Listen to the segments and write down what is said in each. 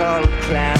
called Clown.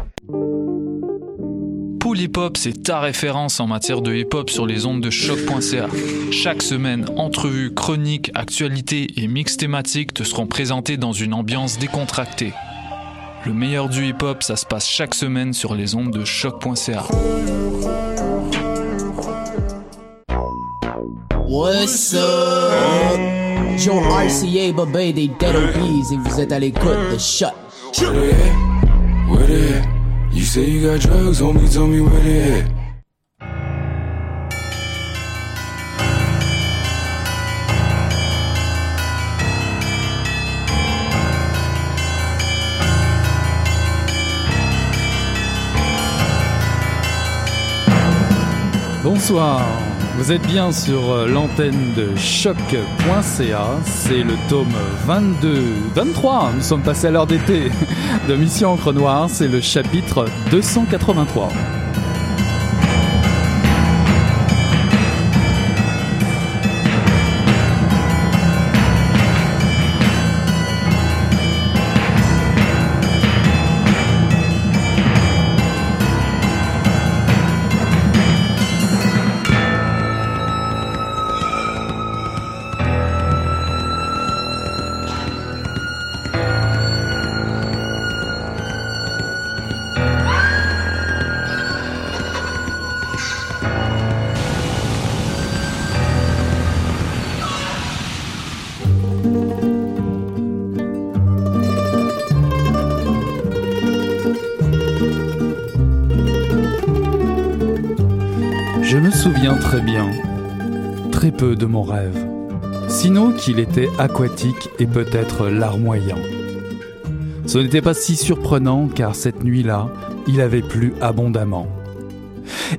Pool Hip Hop, c'est ta référence en matière de hip hop sur les ondes de choc.ca. Chaque semaine, entrevues, chroniques, actualités et mix thématiques te seront présentés dans une ambiance décontractée. Le meilleur du hip hop, ça se passe chaque semaine sur les ondes de choc.ca. What's up? Joe RCA, Babé des Dead et vous êtes à l'écoute de Shut. Say you got drugs, homie, tell me where they at. Bonsoir, vous êtes bien sur euh, l'antenne de choc.ca, c'est le tome 22, 23, nous sommes passés à l'heure d'été de Mission Encre Noire, c'est le chapitre 283. Très bien, très peu de mon rêve, sinon qu'il était aquatique et peut-être larmoyant. Ce n'était pas si surprenant car cette nuit-là, il avait plu abondamment.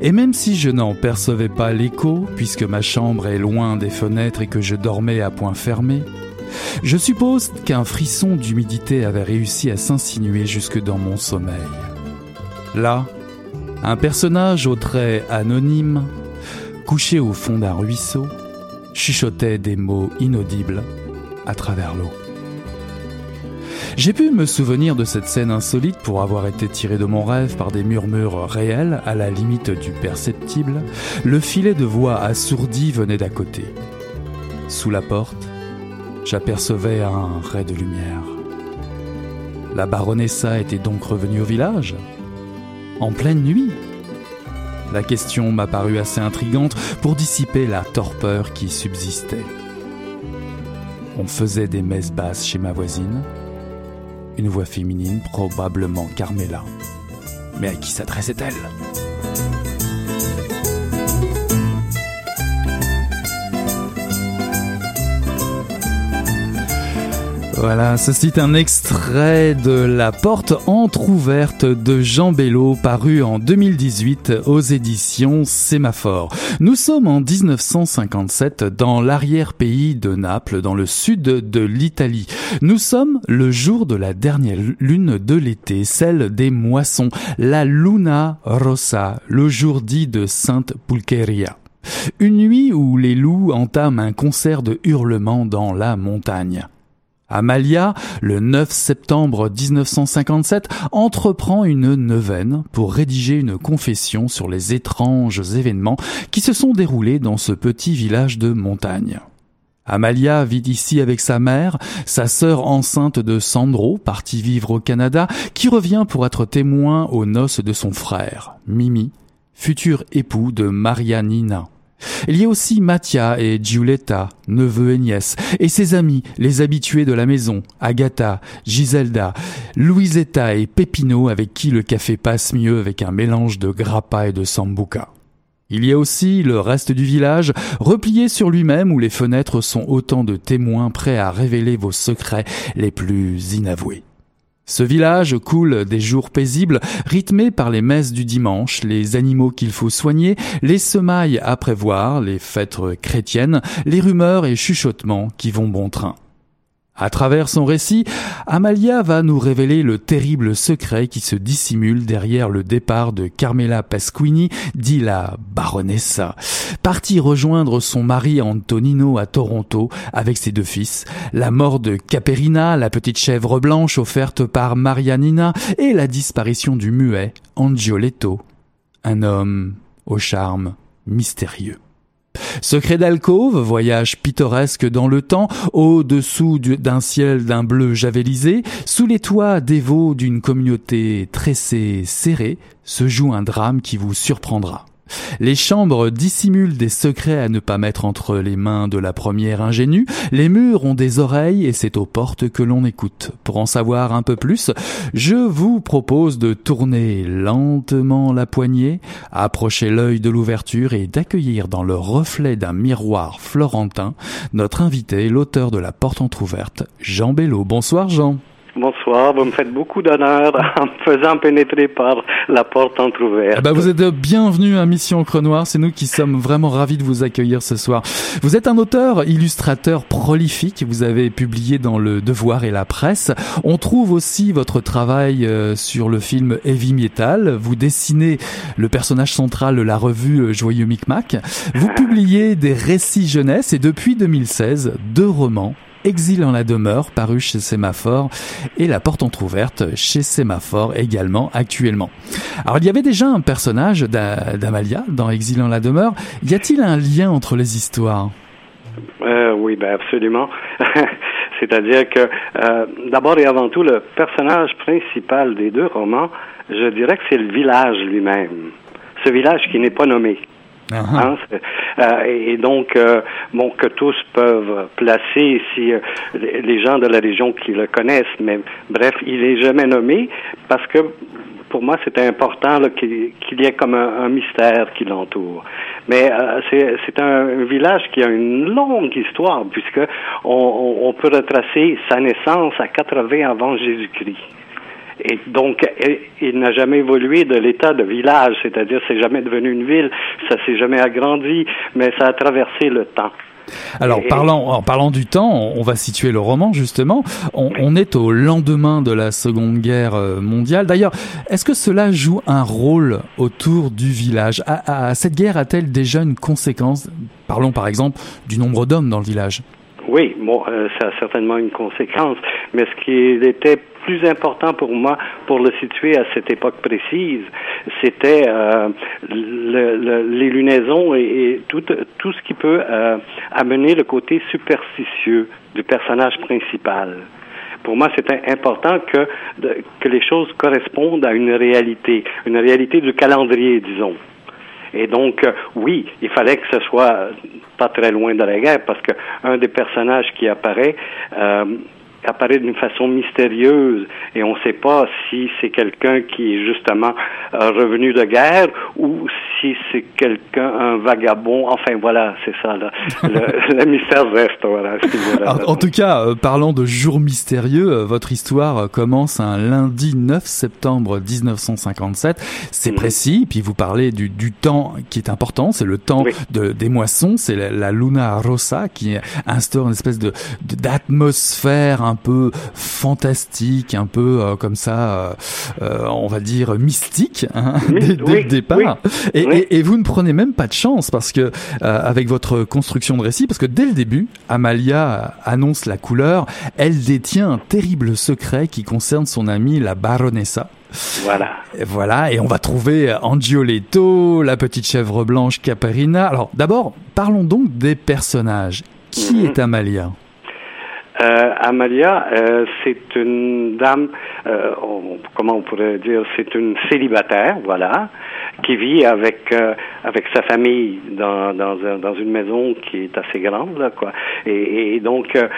Et même si je n'en percevais pas l'écho, puisque ma chambre est loin des fenêtres et que je dormais à point fermé, je suppose qu'un frisson d'humidité avait réussi à s'insinuer jusque dans mon sommeil. Là, un personnage aux traits anonymes, couché au fond d'un ruisseau, chuchotait des mots inaudibles à travers l'eau. J'ai pu me souvenir de cette scène insolite pour avoir été tiré de mon rêve par des murmures réels à la limite du perceptible. Le filet de voix assourdi venait d'à côté. Sous la porte, j'apercevais un ray de lumière. La baronessa était donc revenue au village En pleine nuit La question m'a paru assez intrigante pour dissiper la torpeur qui subsistait. On faisait des messes basses chez ma voisine. Une voix féminine, probablement Carmela. Mais à qui s'adressait-elle? Voilà, ceci est un extrait de La porte entr'ouverte de Jean Bello, paru en 2018 aux éditions Sémaphore. Nous sommes en 1957 dans l'arrière-pays de Naples, dans le sud de l'Italie. Nous sommes le jour de la dernière lune de l'été, celle des moissons, la Luna Rossa, le jour dit de Sainte Pulcheria. Une nuit où les loups entament un concert de hurlements dans la montagne. Amalia, le 9 septembre 1957, entreprend une neuvaine pour rédiger une confession sur les étranges événements qui se sont déroulés dans ce petit village de montagne. Amalia vit ici avec sa mère, sa sœur enceinte de Sandro, partie vivre au Canada, qui revient pour être témoin aux noces de son frère, Mimi, futur époux de Maria Nina. Il y a aussi Mattia et Giulietta, neveu et nièce, et ses amis, les habitués de la maison, Agatha, Giselda, Luisetta et Pepino avec qui le café passe mieux avec un mélange de grappa et de sambuca. Il y a aussi le reste du village, replié sur lui-même où les fenêtres sont autant de témoins prêts à révéler vos secrets les plus inavoués. Ce village coule des jours paisibles, rythmés par les messes du dimanche, les animaux qu'il faut soigner, les semailles à prévoir, les fêtes chrétiennes, les rumeurs et chuchotements qui vont bon train. À travers son récit, Amalia va nous révéler le terrible secret qui se dissimule derrière le départ de Carmela Pasquini, dit la baronessa, partie rejoindre son mari Antonino à Toronto avec ses deux fils, la mort de Caperina, la petite chèvre blanche offerte par Marianina, et la disparition du muet Angioletto, un homme au charme mystérieux. Secret d'alcôve, voyage pittoresque dans le temps, au-dessous d'un ciel d'un bleu javelisé, sous les toits dévots d'une communauté tressée serrée, se joue un drame qui vous surprendra. Les chambres dissimulent des secrets à ne pas mettre entre les mains de la première ingénue. Les murs ont des oreilles et c'est aux portes que l'on écoute. Pour en savoir un peu plus, je vous propose de tourner lentement la poignée, approcher l'œil de l'ouverture et d'accueillir dans le reflet d'un miroir florentin notre invité, l'auteur de La Porte entr'ouverte, Jean Bello. Bonsoir Jean. Bonsoir, vous me faites beaucoup d'honneur en me faisant pénétrer par la porte entrouverte. Ah bah vous êtes bienvenue à Mission Crenoir, c'est nous qui sommes vraiment ravis de vous accueillir ce soir. Vous êtes un auteur, illustrateur prolifique, vous avez publié dans Le Devoir et la Presse. On trouve aussi votre travail euh, sur le film Heavy Metal, vous dessinez le personnage central de la revue euh, Joyeux Micmac, vous publiez des récits jeunesse et depuis 2016, deux romans Exil en la demeure, paru chez Sémaphore, et La porte entr'ouverte chez Sémaphore également actuellement. Alors il y avait déjà un personnage d'Amalia dans Exil en la demeure. Y a-t-il un lien entre les histoires? Euh, Oui, ben absolument. C'est-à-dire que euh, d'abord et avant tout, le personnage principal des deux romans, je dirais que c'est le village lui-même. Ce village qui n'est pas nommé. Uh-huh. Hein, euh, et donc, euh, bon, que tous peuvent placer si euh, les gens de la région qui le connaissent, mais bref, il est jamais nommé parce que pour moi, c'est important qu'il y ait comme un, mystère qui l'entoure. Mais c'est un village qui a une longue histoire, puisque on, on peut retracer sa naissance à 80 avant Jésus-Christ. Et donc, il n'a jamais évolué de l'état de village, c'est-à-dire c'est jamais devenu une ville, ça s'est jamais agrandi, mais ça a traversé le temps. Alors, parlant, en parlant du temps, on va situer le roman justement. On, est au lendemain de la Seconde Guerre euh, mondiale. D'ailleurs, est-ce que cela joue un rôle autour du village? À, Cette guerre a-t-elle déjà une conséquence? Parlons par exemple du nombre d'hommes dans le village. Oui, bon, euh, ça a certainement une conséquence, mais ce qui était plus important pour moi, pour le situer à cette époque précise, c'était euh, le, les lunaisons et, tout, ce qui peut euh, amener le côté superstitieux du personnage principal. Pour moi, c'était important que, que les choses correspondent à une réalité, une réalité du calendrier, disons. Et donc, euh, oui, il fallait que ce soit pas très loin de la guerre, parce que un des personnages qui apparaît apparaît d'une façon mystérieuse et on ne sait pas si c'est quelqu'un qui est justement euh, revenu de guerre ou si c'est quelqu'un, un vagabond. Enfin voilà, c'est ça. Là. Le, mystère reste. Voilà, en tout cas, euh, parlant de jours mystérieux, euh, votre histoire commence un lundi 9 septembre 1957. C'est mm. précis. Puis vous parlez du, du, temps qui est important. C'est le temps de, des moissons. C'est la, Luna Rossa qui instaure une espèce de d'atmosphère un peu fantastique, un peu euh, comme ça, euh, euh, on va dire mystique hein, dès, le départ. Et, et, vous ne prenez même pas de chance parce que avec votre construction de récit, parce que dès le début, Amalia annonce la couleur. Elle détient un terrible secret qui concerne son amie la baronessa. Voilà. voilà, et on va trouver Angioletto, la petite chèvre blanche Caparina. Alors, d'abord, parlons donc des personnages. Qui mhm. est Amalia? Amalia, euh, c'est une dame, euh, comment on pourrait dire, c'est une célibataire, voilà, qui vit avec euh, avec sa famille dans dans, dans une maison qui est assez grande, là, quoi. Et, et donc, euh,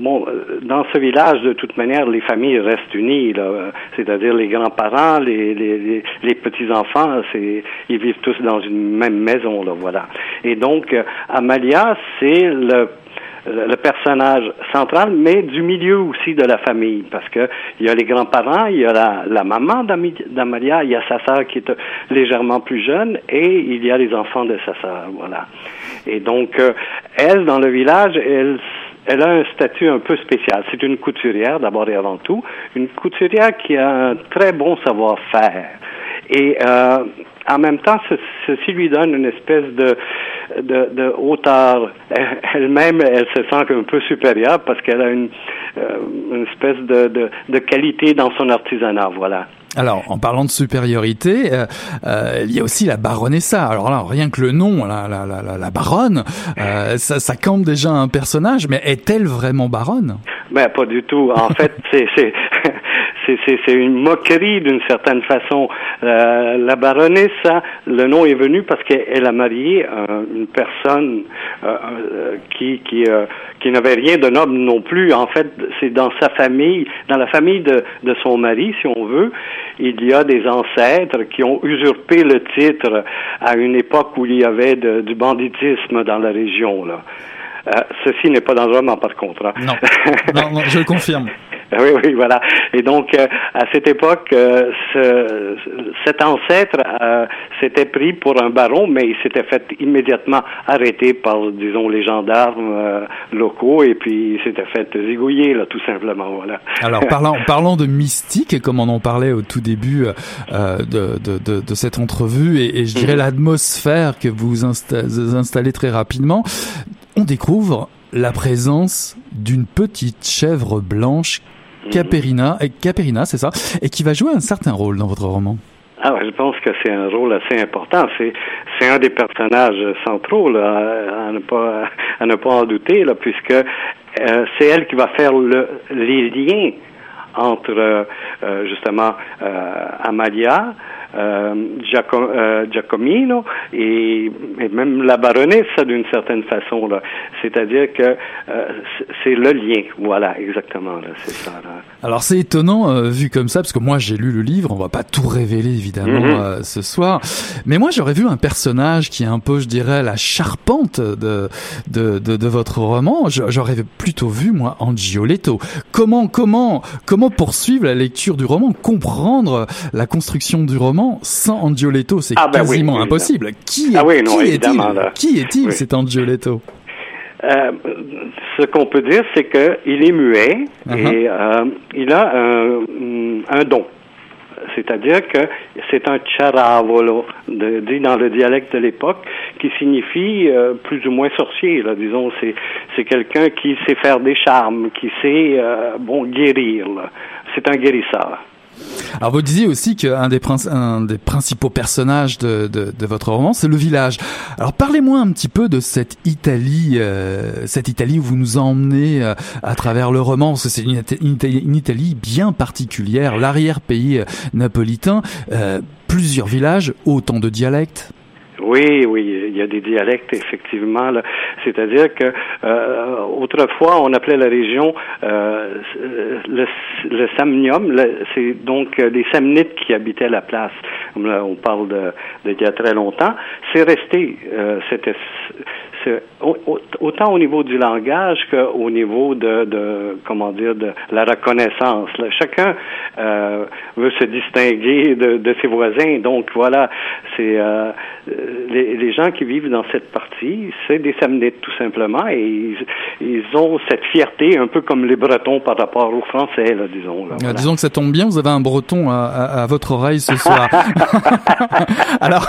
bon, euh, dans ce village, de toute manière, les familles restent unies, là, euh, c'est-à-dire les grands-parents, les les, les, les petits enfants, c'est ils vivent tous dans une même maison, là, voilà. Et donc, euh, Amalia, c'est le le personnage central, mais du milieu aussi de la famille, parce que il y a les grands-parents, il y a la, maman d'Amalia, il y a sa sœur qui est euh, légèrement plus jeune, et il y a les enfants de sa sœur, voilà. Et donc, euh, elle, dans le village, elle a un statut un peu spécial. C'est une couturière, d'abord et avant tout, une couturière qui a un très bon savoir-faire. Et euh, en même temps, ce- ceci lui donne une espèce de, de, de hauteur. Elle-même, elle se sent un peu supérieure parce qu'elle a une, euh, une espèce de, de, de qualité dans son artisanat, voilà. Alors, en parlant de supériorité, euh, euh, il y a aussi la baronessa. Alors là, rien que le nom, la, la, la, la- la baronne, euh, ça, ça campe déjà un personnage, mais est-elle vraiment baronne? Ben, pas du tout. En fait, c'est c'est une moquerie d'une certaine façon. Euh, la baronesse, ça, le nom est venu parce qu'elle a marié euh, une personne euh, qui qui qui n'avait rien de noble non plus. En fait, c'est dans sa famille, dans la famille de de son mari, si on veut, il y a des ancêtres qui ont usurpé le titre à une époque où il y avait de- du banditisme dans la région là. Euh, ceci n'est pas dans le roman, par contre. hein. Non, non, non, je le confirme. Oui, oui, voilà. Et donc, euh, à cette époque, euh, ce- cet ancêtre euh, s'était pris pour un baron, mais il s'était fait immédiatement arrêter par, disons, les gendarmes locaux, et puis il s'était fait zigouiller, là, tout simplement, voilà. Alors, parlant, parlant de mystique, comme on en parlait au tout début de, de, de, de cette entrevue, et, et je dirais Mhm. l'atmosphère que vous insta- installez très rapidement, on découvre la présence d'une petite chèvre blanche, Caperina, Caperina, c'est ça, et qui va jouer un certain rôle dans votre roman. Ah, je pense que c'est un rôle assez important. C'est c'est un des personnages centraux là, à ne pas à ne pas en douter là, puisque euh, c'est elle qui va faire le, les liens entre euh, justement euh, Amalia, euh, Giaco- euh, Giacomino et, et même la baronesse d'une certaine façon là. C'est-à-dire que c'est- le lien. Voilà, exactement. là, C'est ça. Là. Alors c'est étonnant vu comme ça parce que moi j'ai lu le livre, on va pas tout révéler évidemment Mhm. euh, ce soir, mais moi j'aurais vu un personnage qui est un peu je dirais la charpente de de, de, de votre roman, j'aurais plutôt vu moi Angioletto. Comment comment comment poursuivre la lecture du roman, comprendre la construction du roman sans Angioletto, c'est Ah, oui, quasiment impossible. Qui est Ah oui, non, qui évidemment, est-il. Qui est-il cet Angioletto? Euh, ce qu'on peut dire, c'est qu'il est muet Uh-huh. et euh, il a un, un don. C'est-à-dire que c'est un charavolo, dit dans le dialecte de l'époque, qui signifie euh, plus ou moins sorcier. Là, disons, c'est c'est quelqu'un qui sait faire des charmes, qui sait euh, bon guérir. C'est un guérisseur. Alors vous disiez aussi qu'un des, principaux personnages de, votre roman, c'est le village. Alors parlez-moi un petit peu de cette Italie, euh, cette Italie où vous nous emmenez euh, à travers le roman, c'est une Italie bien particulière, l'arrière-pays euh, napolitain, euh, plusieurs villages, autant de dialectes. Oui, oui, il y a des dialectes effectivement. C'est-à-dire que euh, autrefois on appelait la région euh, le, le Samnium. C'est donc euh, les Samnites qui habitaient la place. Là, on parle de, de il y a très longtemps. C'est resté. Euh, autant au niveau du langage qu'au niveau de, de comment dire de la reconnaissance. là. Chacun euh, veut se distinguer de, de ses voisins. Donc voilà, c'est euh, les, les gens qui vivent dans cette partie, c'est des Samnites tout simplement, et ils, ils ont cette fierté un peu comme les Bretons par rapport aux Français, là, disons. là, voilà. disons que ça tombe bien, vous avez un breton à, à- à votre oreille ce soir. alors,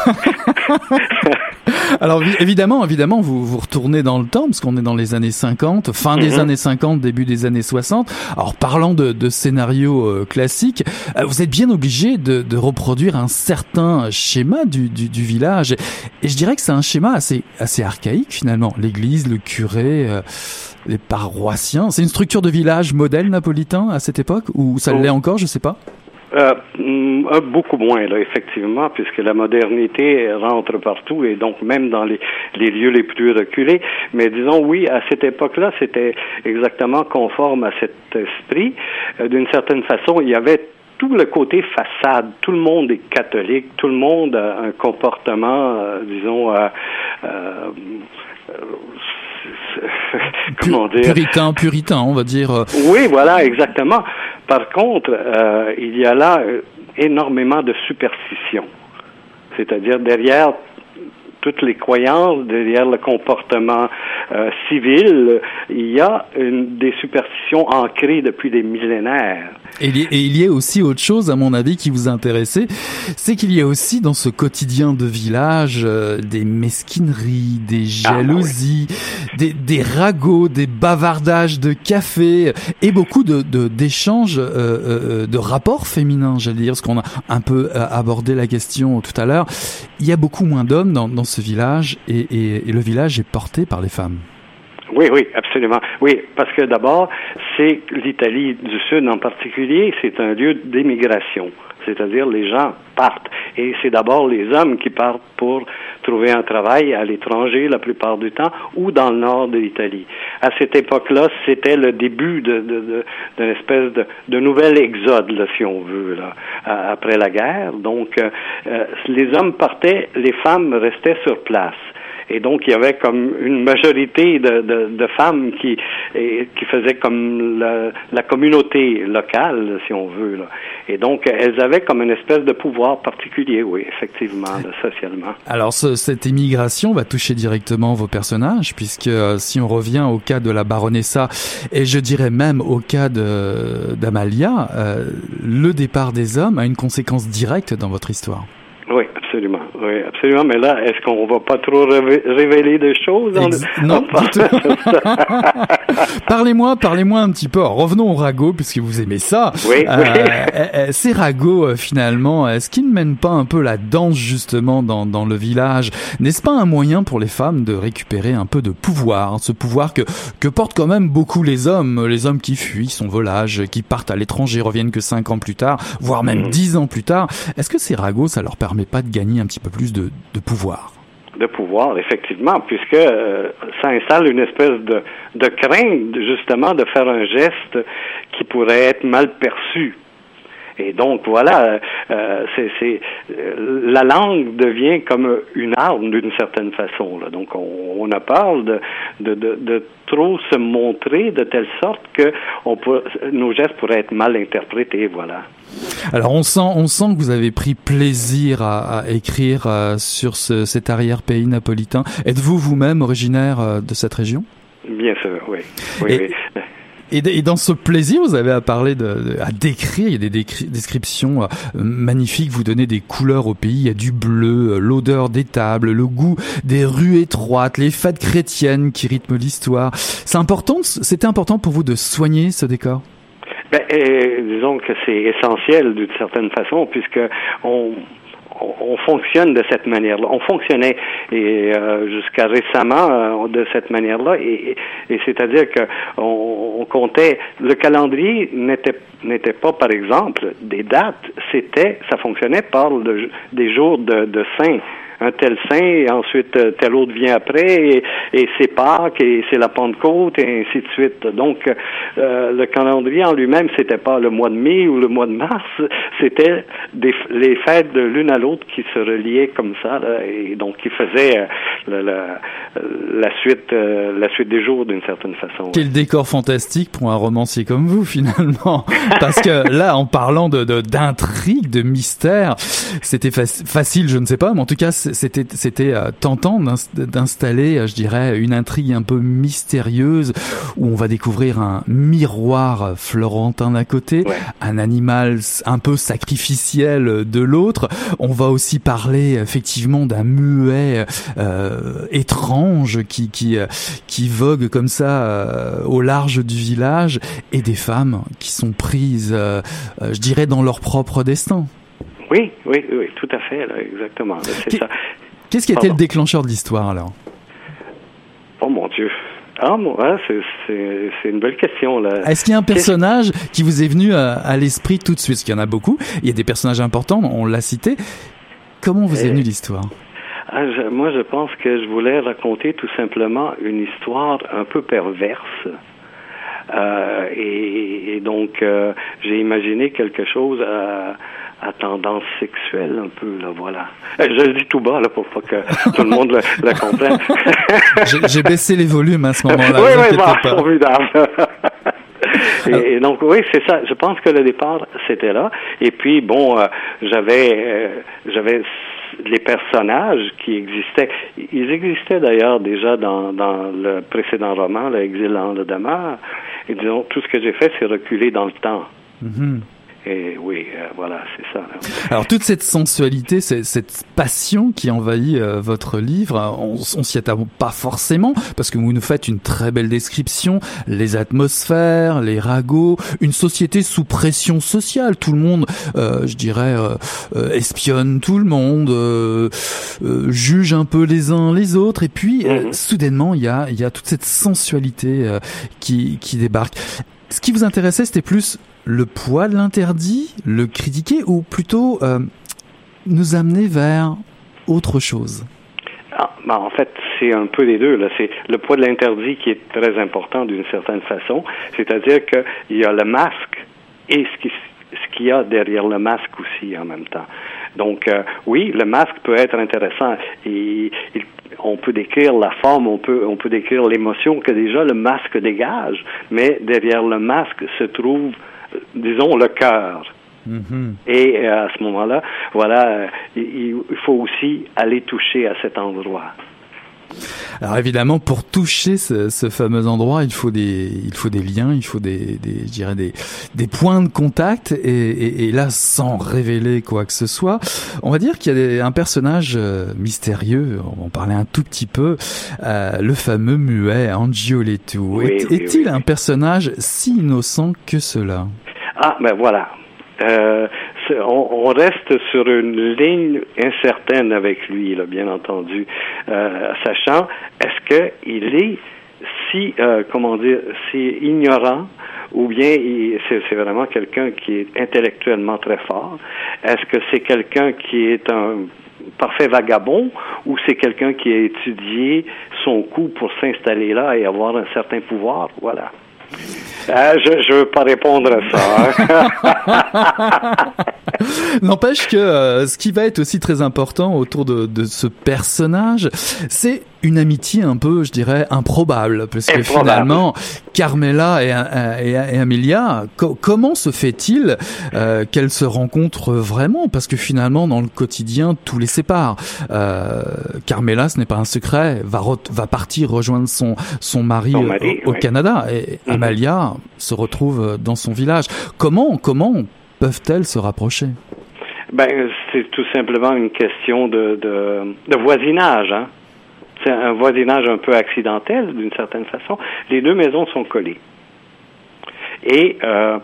alors vi- évidemment, évidemment, vous, vous retournez dans le temps, parce qu'on est dans les années 50, fin des Mhm. années 50, début des années 60. Alors parlant de, de scénario euh, classique, euh, vous êtes bien obligé de, de reproduire un certain schéma du, du, du village. Et je dirais que c'est un schéma assez, assez archaïque finalement. L'église, le curé, euh, les paroissiens. C'est une structure de village modèle napolitain à cette époque ou ça Oh. l'est encore, je sais pas? Euh, mm, euh, beaucoup moins, là, effectivement, puisque la modernité rentre partout et donc même dans les, les lieux les plus reculés. Mais disons, oui, à cette époque-là, c'était exactement conforme à cet esprit. Euh, D'une certaine façon, il y avait tout le côté façade. Tout le monde est catholique. Tout le monde a un comportement, euh, disons, comment dire? Puritain, puritain, on va dire. oui, voilà, exactement. Par contre, euh, il y a là euh, énormément de superstition. C'est-à-dire derrière toutes les croyances, derrière le comportement euh, civil, il y a des superstitions ancrées depuis des millénaires. Et il, y, et il y a aussi autre chose, à mon avis, qui vous intéressait, c'est qu'il y a aussi dans ce quotidien de village euh, des mesquineries, des Ah, bah jalousies, des, des ragots, des bavardages de café et beaucoup de de- d'échanges, euh, euh, de rapports féminins, j'allais dire, parce qu'on a un peu euh, abordé la question tout à l'heure. Il y a beaucoup moins d'hommes dans, dans ce village et, et, et le village est porté par les femmes. Oui, oui, absolument. Oui, parce que d'abord, c'est l'Italie du Sud en particulier, c'est un lieu d'émigration. C'est-à-dire les gens partent. Et c'est d'abord les hommes qui partent pour trouver un travail à l'étranger la plupart du temps ou dans le nord de l'Italie. À cette époque-là, c'était le début de, de, de- d'une espèce de, de nouvel exode, là, si on veut, là, après la guerre. Donc, euh, euh, les hommes partaient, les femmes restaient sur place. Et donc, il y avait comme une majorité de, de, de femmes qui, et, qui faisaient comme la, la communauté locale, si on veut. Là. Et donc, elles avaient comme une espèce de pouvoir particulier, oui, effectivement, là, socialement. Alors ce- cette immigration va toucher directement vos personnages puisque euh, si on revient au cas de la baronessa et je dirais même au cas d'Amalia, euh, le départ des hommes a une conséquence directe dans votre histoire. Oui, absolument. Oui, absolument. Mais là, est-ce qu'on va pas trop révé- révéler des choses? Ex- le- non, parlez-moi, parlez-moi un petit peu. Alors, revenons au ragot puisque vous aimez ça. Oui, Euh, oui. euh, euh, ces ragots euh, finalement, est-ce qu'ils ne mènent pas un peu la danse justement dans, dans le village? N'est-ce pas un moyen pour les femmes de récupérer un peu de pouvoir, hein, ce pouvoir que que portent quand même beaucoup les hommes, les hommes qui fuient son volage, qui partent à l'étranger, reviennent que cinq ans plus tard, voire même Mhm. dix ans plus tard? Est-ce que ces ragots, ça leur permet pas de gagner un petit peu plus de, pouvoir de pouvoir, effectivement, puisque euh, ça installe une espèce de crainte, justement, de faire un geste qui pourrait être mal perçu. Et donc voilà, euh, c'est, c'est euh, la langue devient comme une arme d'une certaine façon. Là. Donc on, on a peur de, de, de, de trop se montrer de telle sorte que on peut, nos gestes pourraient être mal interprétés. Voilà. Alors on sent, on sent que vous avez pris plaisir à, à écrire euh, sur ce, cet arrière-pays napolitain. Êtes-vous vous-même originaire euh, de cette région? Bien sûr, oui. oui, Et- oui. Et, dans ce plaisir, vous avez à parler de, à décrire. Il y a des descriptions euh, magnifiques. Vous donnez des couleurs au pays. Il y a du bleu, euh, l'odeur des tables, le goût des rues étroites, les fêtes chrétiennes qui rythment l'histoire. C'est important. C'était important pour vous de soigner ce décor? Ben, disons que c'est essentiel d'une certaine façon, puisque on, on, on fonctionne de cette manière-là. On fonctionnait et euh, jusqu'à récemment euh, de cette manière-là, et, c'est-à-dire que on, on comptait. Le calendrier n'était n'était pas, par exemple, des dates. C'était, ça fonctionnait par des jours de, de saints un tel saint, et ensuite euh, tel autre vient après, et, c'est Pâques, et c'est la Pentecôte, et ainsi de suite. Donc, euh, le calendrier en lui-même, c'était pas le mois de mai ou le mois de mars, c'était les fêtes de l'une à l'autre qui se reliaient comme ça, et donc qui faisaient euh, la, suite, la suite des jours d'une certaine façon. Quel décor fantastique pour un romancier comme vous finalement. Parce que là, en parlant de d'intrigue, de, mystère, c'était fac- facile, je ne sais pas, mais en tout cas, c'était c'était euh, tentant d'installer, je dirais, une intrigue un peu mystérieuse où on va découvrir un miroir florentin d'un côté, un animal un peu sacrificiel de l'autre. On va aussi parler effectivement d'un muet euh, étrange qui qui qui vogue comme ça au large du village et des femmes qui sont prises, je dirais, dans leur propre destin. Oui, oui, oui, tout à fait, exactement. C'est ça. Qu'est-ce qui a été le déclencheur de l'histoire alors? Oh mon Dieu. Ah, hein, c'est une belle question. là. Est-ce qu'il y a un personnage qui vous est venu à, l'esprit tout de suite? Parce qu'il y en a beaucoup. Il y a des personnages importants, on l'a cité. Comment vous est venue l'histoire? ah, Moi, je pense que je voulais raconter tout simplement une histoire un peu perverse. Euh, et, donc, euh, j'ai imaginé quelque chose à à tendance sexuelle un peu là voilà. Euh, je le dis tout bas là pour pas que tout le monde le, comprenne. J'ai baissé les volumes à ce moment-là oui oui bah, formidable. Et, donc oui c'est ça. Je pense que le départ c'était là. Et puis bon euh, j'avais euh, j'avais les personnages qui existaient. Ils existaient d'ailleurs déjà dans dans le précédent roman l'exil en le demeure. Et disons tout ce que j'ai fait c'est reculer dans le temps. Mm-hmm. Et oui, euh, voilà, c'est ça. Alors toute cette sensualité, cette passion qui envahit euh, votre livre, on, on s'y attend pas forcément parce que vous nous faites une très belle description, les atmosphères, les ragots, une société sous pression sociale. Tout le monde, euh, je dirais, espionne tout le monde, juge un peu les uns les autres, et puis mhm. soudainement il y a il y a toute cette sensualité qui qui débarque. Ce qui vous intéressait, c'était plus le poids de l'interdit, le critiquer ou plutôt euh, nous amener vers autre chose? Ah, ben, en fait, c'est un peu les deux. C'est le poids de l'interdit qui est très important d'une certaine façon. C'est-à-dire qu'il y a le masque et ce qui ce qu'il y a derrière le masque aussi en même temps. Donc euh, oui, le masque peut être intéressant et, on peut décrire la forme, on peut on peut décrire l'émotion que déjà le masque dégage, mais derrière le masque se trouve disons, le cœur. Mm-hmm. Et euh, à ce moment-là, voilà, euh, il, faut aussi aller toucher à cet endroit. Alors évidemment, pour toucher ce, fameux endroit, il faut des, il faut des liens, il faut des, des je dirais des, des points de contact. Et, là, sans révéler quoi que ce soit, on va dire qu'il y a un personnage euh, mystérieux. On va en parler un tout petit peu. le fameux muet Angiolettu. Est-il un personnage si innocent que cela? Ah, ben voilà. Euh, on, reste sur une ligne incertaine avec lui, là, bien entendu, euh, sachant est-ce qu'il est si, euh, comment dire, si ignorant ou bien c'est vraiment quelqu'un qui est intellectuellement très fort? Est-ce que c'est quelqu'un qui est un parfait vagabond ou c'est quelqu'un qui a étudié son coup pour s'installer là et avoir un certain pouvoir? Voilà. Ah, je ne veux pas répondre à ça. Hein. N'empêche que euh, ce qui va être aussi très important autour de, de ce personnage, c'est une amitié un peu, je dirais, improbable, parce que finalement, Carmela et, et, et Amelia, comment se fait-il euh, qu'elles se rencontrent vraiment? Parce que finalement, dans le quotidien, tout les sépare. Euh, Carmela, ce n'est pas un secret, va, va partir rejoindre son, son mari, au, Canada, et mhm. Amalia se retrouve dans son village. Comment, comment peuvent-elles se rapprocher? Ben, c'est tout simplement une question de, de, de voisinage. Hein? Un voisinage un peu accidentel, d'une certaine façon. Les deux maisons sont collées. Et euh,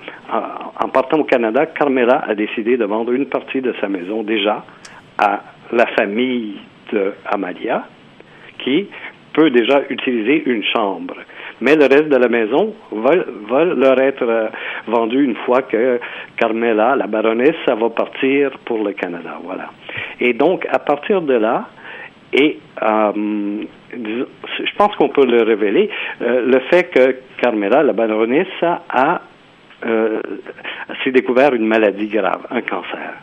en, partant au Canada, Carmela a décidé de vendre une partie de sa maison déjà à la famille de Amalia, qui peut déjà utiliser une chambre mais le reste de la maison va, leur être euh, vendu une fois que Carmela, la baronesse, ça va partir pour le Canada. Voilà. Et donc, à partir de là, et euh, je pense qu'on peut le révéler, euh, le fait que Carmela, la baronesse, a s'est découvert une maladie grave, un cancer.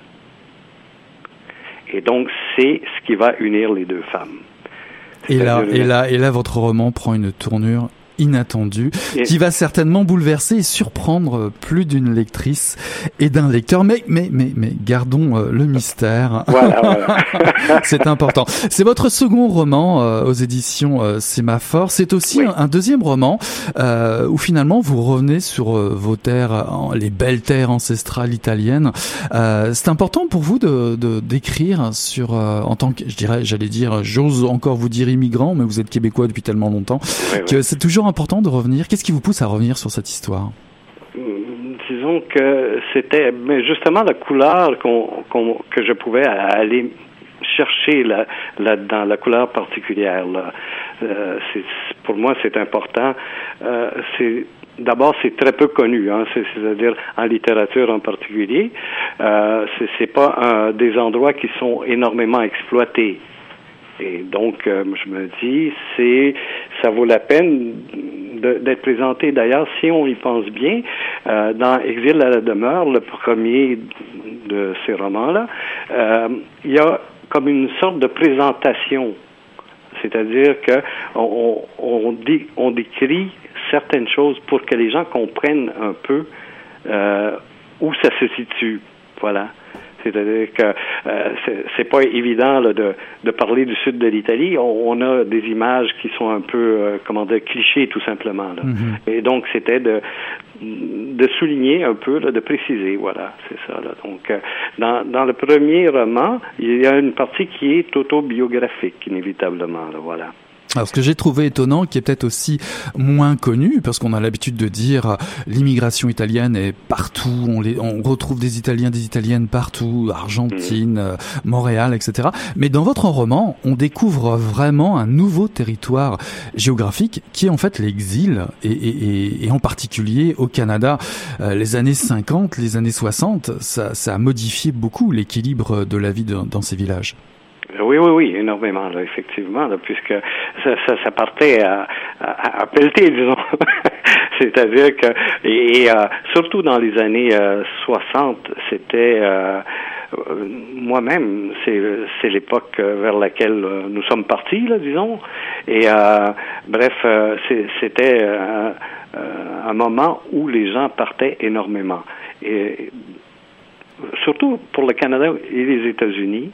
Et donc, c'est ce qui va unir les deux femmes. Et là, et là, et là, votre roman prend une tournure inattendu Et- qui va certainement bouleverser et surprendre plus d'une lectrice et d'un lecteur. Mais, mais, mais, mais gardons euh, le mystère. Voilà, voilà. C'est important. C'est votre second roman euh, aux éditions euh, Sémaphore. C'est aussi Oui. un, un deuxième roman euh, où finalement vous revenez sur euh, vos terres, euh, les belles terres ancestrales italiennes. Euh, c'est important pour vous de de- d'écrire sur euh, en tant que je dirais j'allais dire j'ose encore vous dire immigrant mais vous êtes québécois depuis tellement longtemps que c'est toujours important de revenir. Qu'est-ce qui vous pousse à revenir sur cette histoire? Mm, Disons que c'était justement la couleur que je pouvais aller chercher là, là-dedans, la couleur particulière. Là. Euh, pour moi, c'est important. Euh, D'abord, c'est très peu connu, hein, c'est, c'est-à-dire en littérature en particulier. Euh, c'est, pas des endroits qui sont énormément exploités. Et donc, euh, je me dis, c'est, ça vaut la peine d'être présenté. D'ailleurs, si on y pense bien, euh, dans Exil à la demeure, le premier de ces romans-là, euh, il y a comme une sorte de présentation. C'est-à-dire que on, décrit certaines choses pour que les gens comprennent un peu où ça se situe. Voilà. C'est-à-dire que euh, c'est- pas évident là, de, de parler du sud de l'Italie. On, on a des images qui sont un peu, euh, comment dire, clichés tout simplement. Là. Et donc c'était de de souligner un peu, là, de préciser. Voilà, c'est ça. Là. Donc euh, dans dans le premier roman, il y a une partie qui est autobiographique inévitablement. Là, voilà. Alors ce que j'ai trouvé étonnant, qui est peut-être aussi moins connu, parce qu'on a l'habitude de dire l'immigration italienne est partout, on, les, on retrouve des Italiens, des Italiennes partout, Argentine, euh, Montréal, etc. Mais dans votre roman, on découvre vraiment un nouveau territoire géographique qui est en fait l'exil, et, et, et, et en particulier au Canada. Euh, les années 50, les années 60, ça, ça a modifié beaucoup l'équilibre de la vie de- dans ces villages. Oui, oui, oui, énormément, là, effectivement, puisque ça, ça, partait à, à, pelleter, disons. C'est-à-dire que, et, euh, surtout dans les années euh, 60, c'était, euh, euh, moi-même, c'est, l'époque euh, vers laquelle euh, nous sommes partis, là, disons. Et, euh, bref, euh, c'était euh, euh, un moment où les gens partaient énormément. Et surtout pour le Canada et les États-Unis,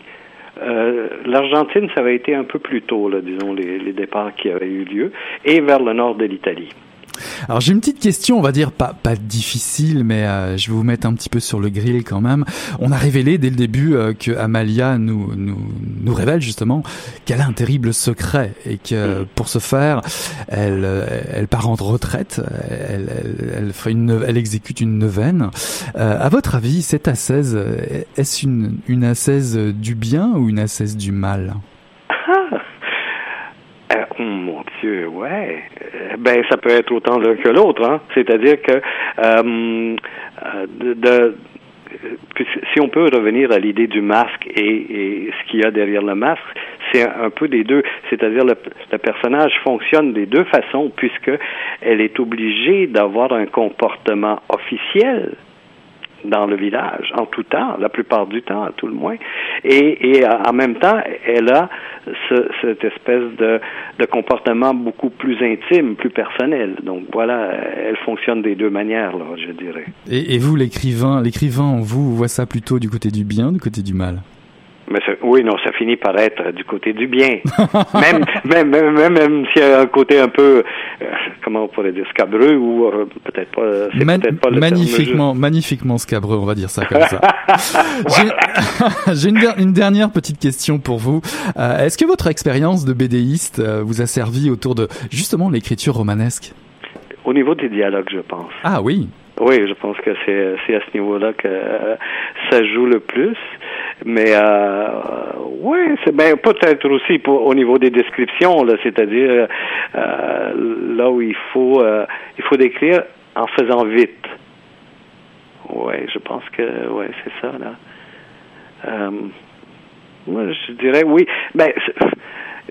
euh, L'Argentine, ça avait été un peu plus tôt, là, disons, les, les départs qui avaient eu lieu, et vers le nord de l'Italie. Alors j'ai une petite question, on va dire pas pas difficile, mais euh, je vais vous mettre un petit peu sur le grill quand même. On a révélé dès le début euh, que Amalia nous nous nous révèle justement qu'elle a un terrible secret et que pour ce faire, elle euh, elle part en retraite, elle elle, elle fait une elle exécute une neuvaine. Euh, à votre avis, cette euh, est-ce une une du bien ou une ascèse du mal? Oh, mon Dieu, ouais. Euh, ben, ça peut être autant l'un que l'autre, hein. C'est-à-dire que euh, euh, de, de- si- on peut revenir à l'idée du masque et, ce qu'il y a derrière le masque, c'est un, un peu des deux. C'est-à-dire le, le personnage fonctionne des deux façons puisque elle est obligée d'avoir un comportement officiel dans le village, en tout temps, la plupart du temps, à tout le moins. Et, euh, en même temps, elle a ce- cette espèce de, comportement beaucoup plus intime, plus personnel. Donc voilà, elle fonctionne des deux manières, je dirais. et, vous, l'écrivain, l'écrivain vous voit ça plutôt du côté du bien, du côté du mal? Mais oui, non, ça finit par être du côté du bien. même, même, même, même, même s'il y a un côté un peu, euh, comment on pourrait dire, scabreux ou euh, peut-être pas, c'est Man- peut-être pas le terme magnifiquement, magnifiquement scabreux, on va dire ça comme ça. J'ai j'ai une, der- une dernière petite question pour vous. Euh, Est-ce que votre expérience de BDiste vous a servi autour de justement l'écriture romanesque? Au niveau des dialogues, je pense. Ah oui. Oui, je pense que c'est c'est à ce niveau-là que euh, ça joue le plus. Mais euh, oui, c'est ben peut-être aussi pour, au niveau des descriptions, là, c'est-à-dire euh, là où il faut euh, il faut décrire en faisant vite. Oui, je pense que ouais, c'est ça là. Euh, moi, je dirais oui. Ben,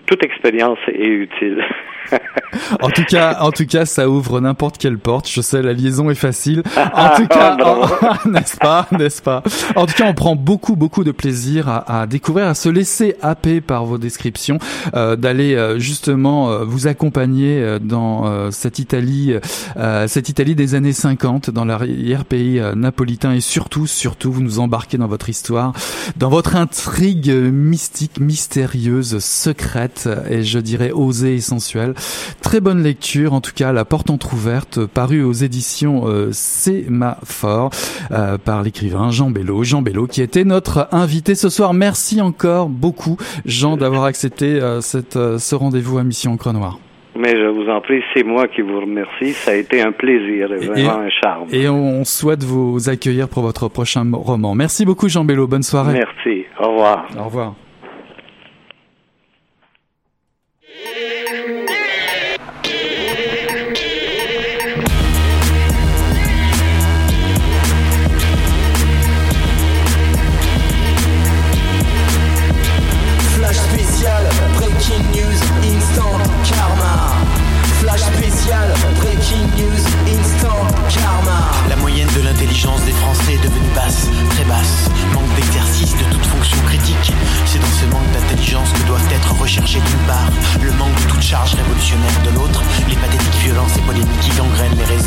toute expérience est utile. en tout cas, en tout cas, ça ouvre n'importe quelle porte. Je sais, la liaison est facile. En tout cas, n'est-ce pas, n'est-ce pas? En tout cas, on prend beaucoup, beaucoup de plaisir à, à découvrir, à se laisser happer par vos descriptions, euh, d'aller euh, justement euh, vous accompagner euh, dans cette Italie, cette Italie des années 50, dans l'arrière-pays napolitain, et surtout, surtout, vous nous embarquez dans votre histoire, dans votre intrigue mystique, mystérieuse, secrète, et je dirais osée et sensuelle. Très bonne lecture, en tout cas, La Porte entrouverte, paru aux éditions euh, Sémaphore euh, par l'écrivain Jean Bello. Jean Bello qui était notre invité ce soir. Merci encore beaucoup, Jean, d'avoir accepté euh, cette, euh, ce rendez-vous à Mission Noire. Mais je vous en prie, c'est moi qui vous remercie. Ça a été un plaisir et vraiment un charme. Et on souhaite vous accueillir pour votre prochain roman. Merci beaucoup, Jean Bello. Bonne soirée. Merci. Au revoir. Au revoir. Ce manque d'intelligence que doivent être recherchés d'une part le manque de toute charge révolutionnaire de l'autre, les pathétiques violences et polémiques qui gangrènent les réseaux.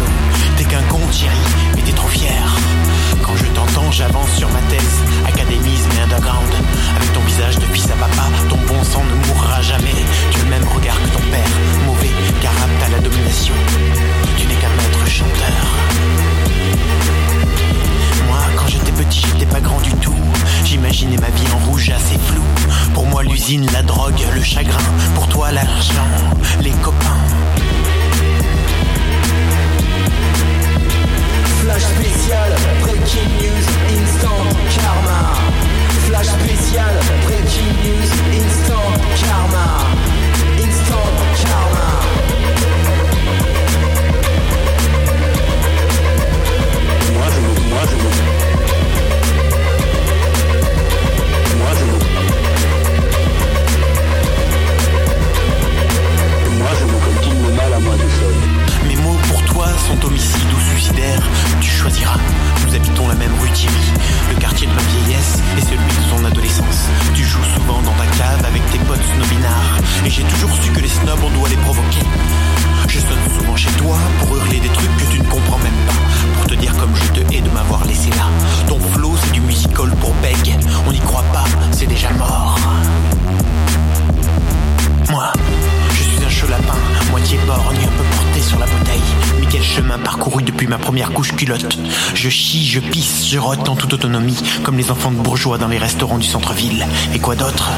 En toute autonomie, comme les enfants de bourgeois dans les restaurants du centre-ville. Et quoi d'autre?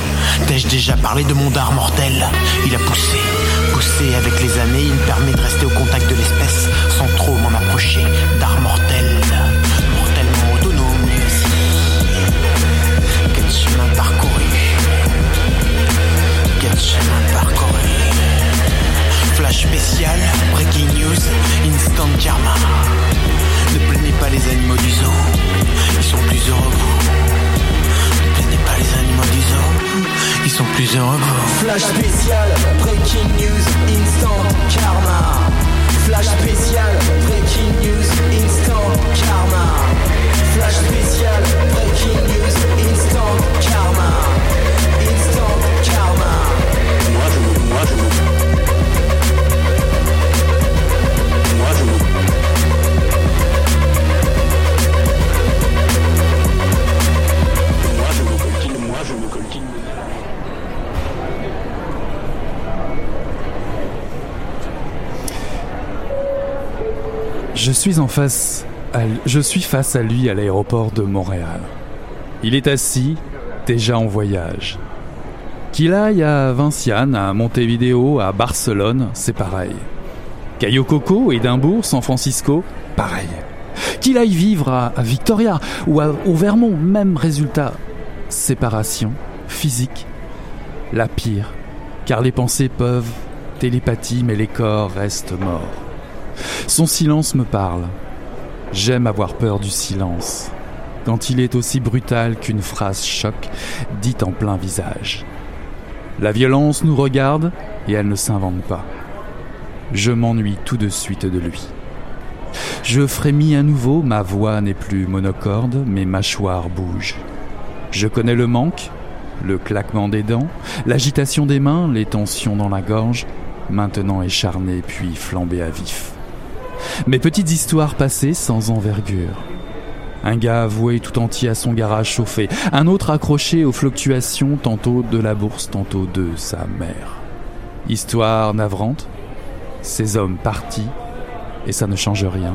T'ai-je déjà parlé de mon dard mortel? Flash spécial, suis en face, je suis face à lui à l'aéroport de Montréal. Il est assis, déjà en voyage. Qu'il aille à Vinciane, à Montevideo, à Barcelone, c'est pareil. Cayo Coco, Édimbourg, San Francisco, pareil. Qu'il aille vivre à, à Victoria ou à- au Vermont, même résultat. Séparation, physique, la pire, car les pensées peuvent télépathie, mais les corps restent morts. Son silence me parle. J'aime avoir peur du silence, quand il est aussi brutal qu'une phrase choc dite en plein visage. La violence nous regarde et elle ne s'invente pas. je m'ennuie tout de suite de lui. Je frémis à nouveau, ma voix n'est plus monocorde, mes mâchoires bougent. Je connais le manque, le claquement des dents, l'agitation des mains, les tensions dans la gorge, maintenant écharnées puis flambées à vif. Mes petites histoires passées sans envergure. Un gars avoué tout entier à son garage chauffé, un autre accroché aux fluctuations tantôt de la bourse, tantôt de sa mère. Histoire navrante, ces hommes partis, et ça ne change rien,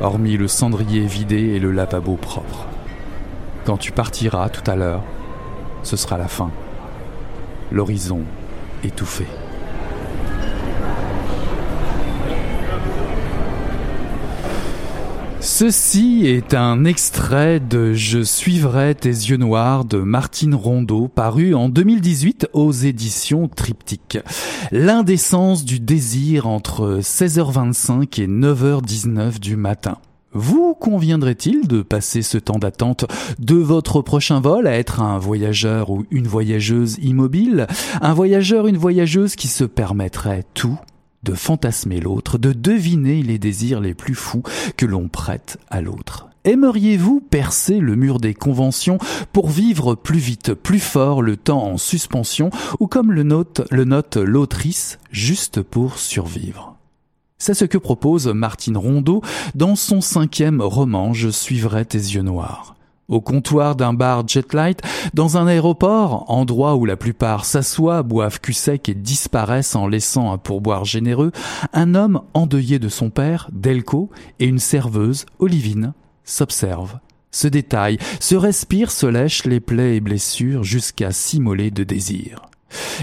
hormis le cendrier vidé et le lavabo propre. Quand tu partiras tout à l'heure, ce sera la fin. L'horizon étouffé. Ceci est un extrait de Je suivrai tes yeux noirs de Martine Rondeau, paru en 2018 aux éditions Triptyque. L'indécence du désir entre 16h25 et 9h19 du matin. Vous conviendrait-il de passer ce temps d'attente de votre prochain vol à être un voyageur ou une voyageuse immobile? Un voyageur, une voyageuse qui se permettrait tout? De fantasmer l'autre, de deviner les désirs les plus fous que l'on prête à l'autre. Aimeriez-vous percer le mur des conventions pour vivre plus vite, plus fort, le temps en suspension, ou comme le note le note l'autrice, juste pour survivre? C'est ce que propose Martine Rondeau dans son cinquième roman Je suivrai tes yeux noirs au comptoir d'un bar Jetlight, dans un aéroport, endroit où la plupart s'assoient, boivent cul sec et disparaissent en laissant un pourboire généreux, un homme endeuillé de son père, Delco, et une serveuse, Olivine, s'observent, se détaillent, se respirent, se lèchent les plaies et blessures jusqu'à s'immoler de désir.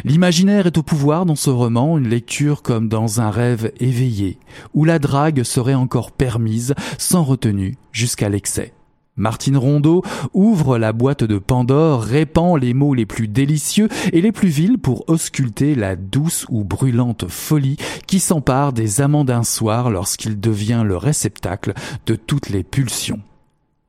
L'imaginaire est au pouvoir dans ce roman, une lecture comme dans un rêve éveillé, où la drague serait encore permise, sans retenue, jusqu'à l'excès. Martine Rondeau ouvre la boîte de Pandore, répand les mots les plus délicieux et les plus vils pour ausculter la douce ou brûlante folie qui s'empare des amants d'un soir lorsqu'il devient le réceptacle de toutes les pulsions.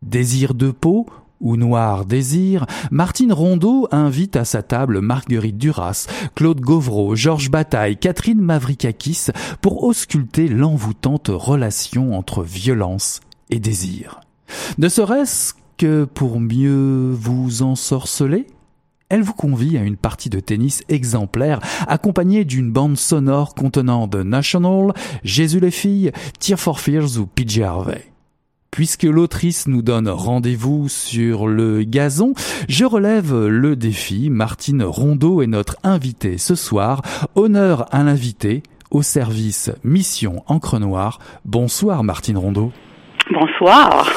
Désir de peau ou noir désir, Martine Rondeau invite à sa table Marguerite Duras, Claude Gauvreau, Georges Bataille, Catherine Mavrikakis pour ausculter l'envoûtante relation entre violence et désir. Ne serait-ce que pour mieux vous ensorceler elle vous convie à une partie de tennis exemplaire accompagnée d'une bande sonore contenant The National, Jésus les filles, Tear for Fears ou PJ Harvey. Puisque l'autrice nous donne rendez-vous sur le gazon, je relève le défi. Martine Rondeau est notre invitée ce soir. Honneur à l'invité au service Mission Encre Noire. Bonsoir Martine Rondeau. Bonsoir.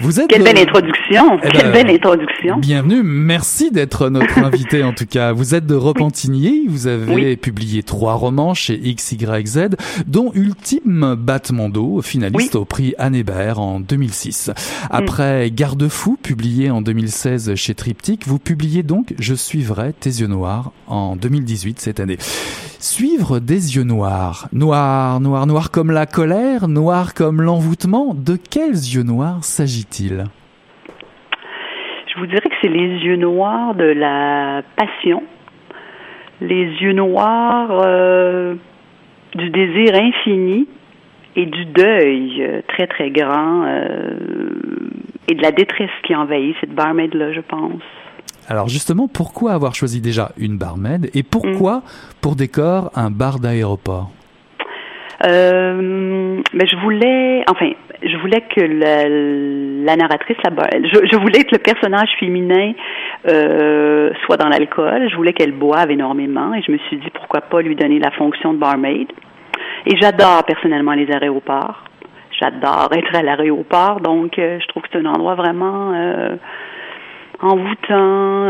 Vous êtes Quelle belle introduction. eh Quelle ben, belle introduction. Bienvenue, merci d'être notre invité en tout cas. Vous êtes de Repentigny, vous avez publié trois romans chez XYZ, dont Ultime Battement d'eau, finaliste au prix Anne Hébert en 2006. Après Garde-fou, publié en 2016 chez Triptyque, vous publiez donc Je suivrai tes yeux noirs en 2018 cette année. Suivre des yeux noirs, noir, noir, noir comme la colère, noir comme l'envoûtement, de quels yeux noirs s'agit-il Je vous dirais que c'est les yeux noirs de la passion, les yeux noirs euh, du désir infini et du deuil euh, très très grand euh, et de la détresse qui envahit cette barmaid-là, je pense. Alors justement, pourquoi avoir choisi déjà une barmaid et pourquoi pour décor un bar d'aéroport? Euh, mais je voulais, enfin, je voulais que la, la narratrice, la, je, je voulais que le personnage féminin euh, soit dans l'alcool. Je voulais qu'elle boive énormément et je me suis dit pourquoi pas lui donner la fonction de barmaid. Et j'adore personnellement les aéroports. J'adore être à l'aéroport, donc euh, je trouve que c'est un endroit vraiment euh, envoûtant.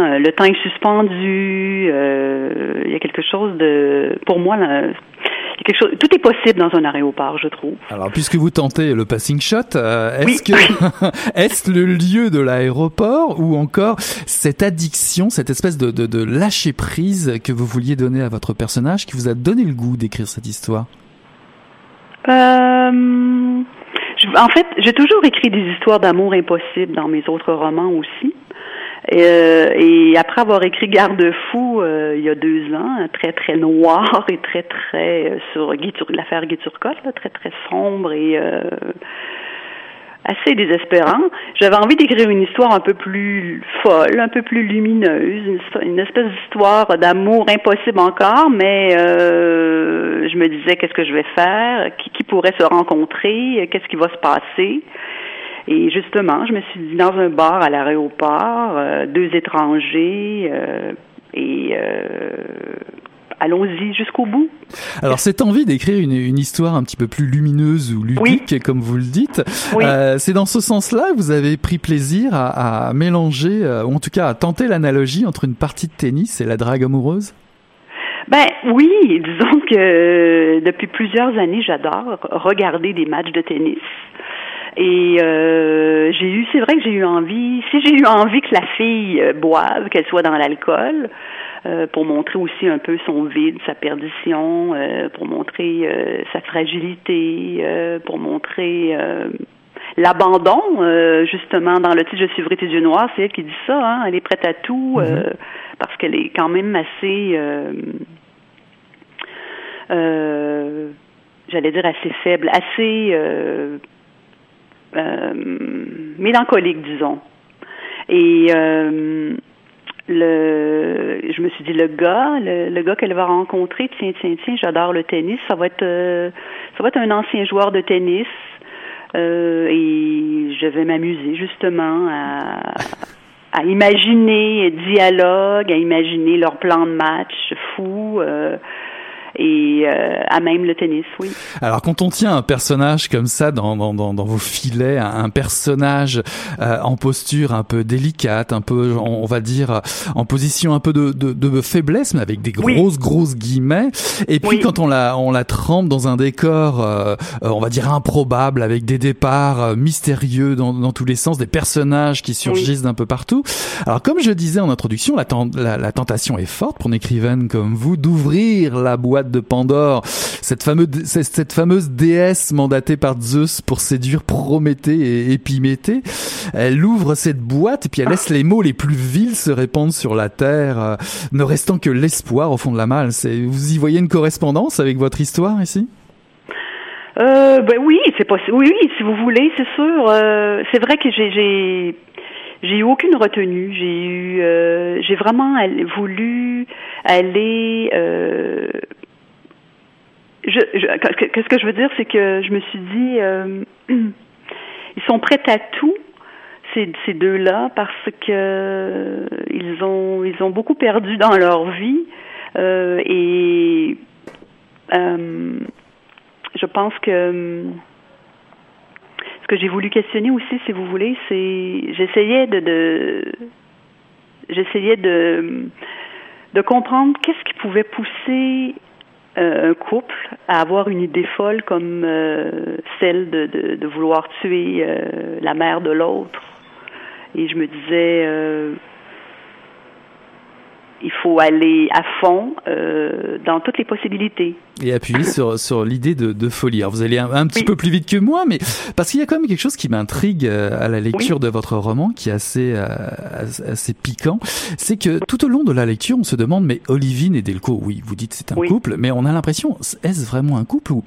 Euh, le temps est suspendu. euh, Il y a quelque chose de, pour moi, il y a quelque chose. Tout est possible dans un aéroport, je trouve. Alors puisque vous tentez le passing shot, euh, est-ce que est-ce le lieu de l'aéroport ou encore cette addiction, cette espèce de, de, de lâcher prise que vous vouliez donner à votre personnage qui vous a donné le goût d'écrire cette histoire? Euh, je- en fait, j'ai toujours écrit des histoires d'amour impossible dans mes autres romans aussi. Euh, et après avoir écrit Garde-fou euh, il y a deux ans, très très noir et très très euh, sur l'affaire Guy Turcotte, très très sombre et euh, assez désespérant. J'avais envie d'écrire une histoire un peu plus folle, un peu plus lumineuse, une, espèce d'histoire d'amour impossible encore, mais euh, je me disais qu'est-ce que je vais faire, qui pourrait se rencontrer, qu'est-ce qui va se passer? Et justement, je me suis dit dans un bar à l'aéroport, euh, deux étrangers, euh, et euh, allons-y jusqu'au bout. Alors cette envie d'écrire une, une histoire un petit peu plus lumineuse ou ludique, comme vous le dites, Oui. euh, c'est dans ce sens-là que vous avez pris plaisir à, à mélanger, euh, ou en tout cas à tenter l'analogie entre une partie de tennis et la drague amoureuse? Ben oui, disons que depuis plusieurs années, j'adore regarder des matchs de tennis. Et euh, j'ai eu, c'est vrai que j'ai eu envie, si j'ai eu envie que la fille euh, boive, qu'elle soit dans l'alcool, euh, pour montrer aussi un peu son vide, sa perdition, euh, pour montrer euh, sa fragilité, euh, pour montrer euh, l'abandon, euh, justement, dans le titre Je suivrai tes yeux noirs, c'est elle qui dit ça, hein, elle est prête à tout, euh, parce qu'elle est quand même assez, euh, euh, j'allais dire assez faible, assez euh, mélancolique, disons. Et euh, le, je me suis dit le gars, le, gars qu'elle va rencontrer, tiens, tiens, tiens, j'adore le tennis. Ça va être, euh, ça va être un ancien joueur de tennis. Euh, et je vais m'amuser justement à, imaginer dialogue, à imaginer leur plan de match fou. euh, et euh, à même le tennis, oui. Alors quand on tient un personnage comme ça dans, dans, dans, dans vos filets, un, personnage euh, en posture un peu délicate, un peu, on, on va dire, en position un peu de, de, de faiblesse, mais avec des grosses, grosses guillemets, et puis quand on la, on la trempe dans un décor, euh, euh, on va dire improbable, avec des départs euh, mystérieux dans, dans tous les sens, des personnages qui surgissent d'un peu partout. Alors comme je disais en introduction, la, ten- la, la tentation est forte pour une écrivaine comme vous d'ouvrir la boîte de Pandore, cette fameuse, cette, fameuse déesse mandatée par Zeus pour séduire Prométhée et Épiméthée. Elle ouvre cette boîte et puis elle laisse les mots les plus vils se répandre sur la terre, euh, ne restant que l'espoir au fond de la malle. Vous y voyez une correspondance avec votre histoire ici? Euh, ben oui, c'est possible. Oui, si vous voulez, c'est sûr. Euh, c'est vrai que j'ai j'ai eu aucune retenue. J'ai eu j'ai vraiment voulu aller. Je, je que- qu'est-ce que je veux dire, c'est que je me suis dit, euh, ils sont prêts à tout ces, deux-là parce que ils ont ils ont beaucoup perdu dans leur vie euh, et euh, je pense que ce que j'ai voulu questionner aussi, si vous voulez, c'est j'essayais de, de j'essayais de de comprendre qu'est-ce qui pouvait pousser euh, un couple à avoir une idée folle comme euh, celle de, vouloir tuer euh, la mère de l'autre. Et je me disais, il faut aller à fond euh, dans toutes les possibilités. et appuyer sur sur l'idée de, de folie. Alors vous allez un, un petit peu plus vite que moi, mais parce qu'il y a quand même quelque chose qui m'intrigue euh, à la lecture de votre roman, qui est assez euh, assez assez piquant, c'est que tout au long de la lecture, on se demande mais Olivine et Delco, oui, vous dites c'est un couple, mais on a l'impression est-ce vraiment un couple ou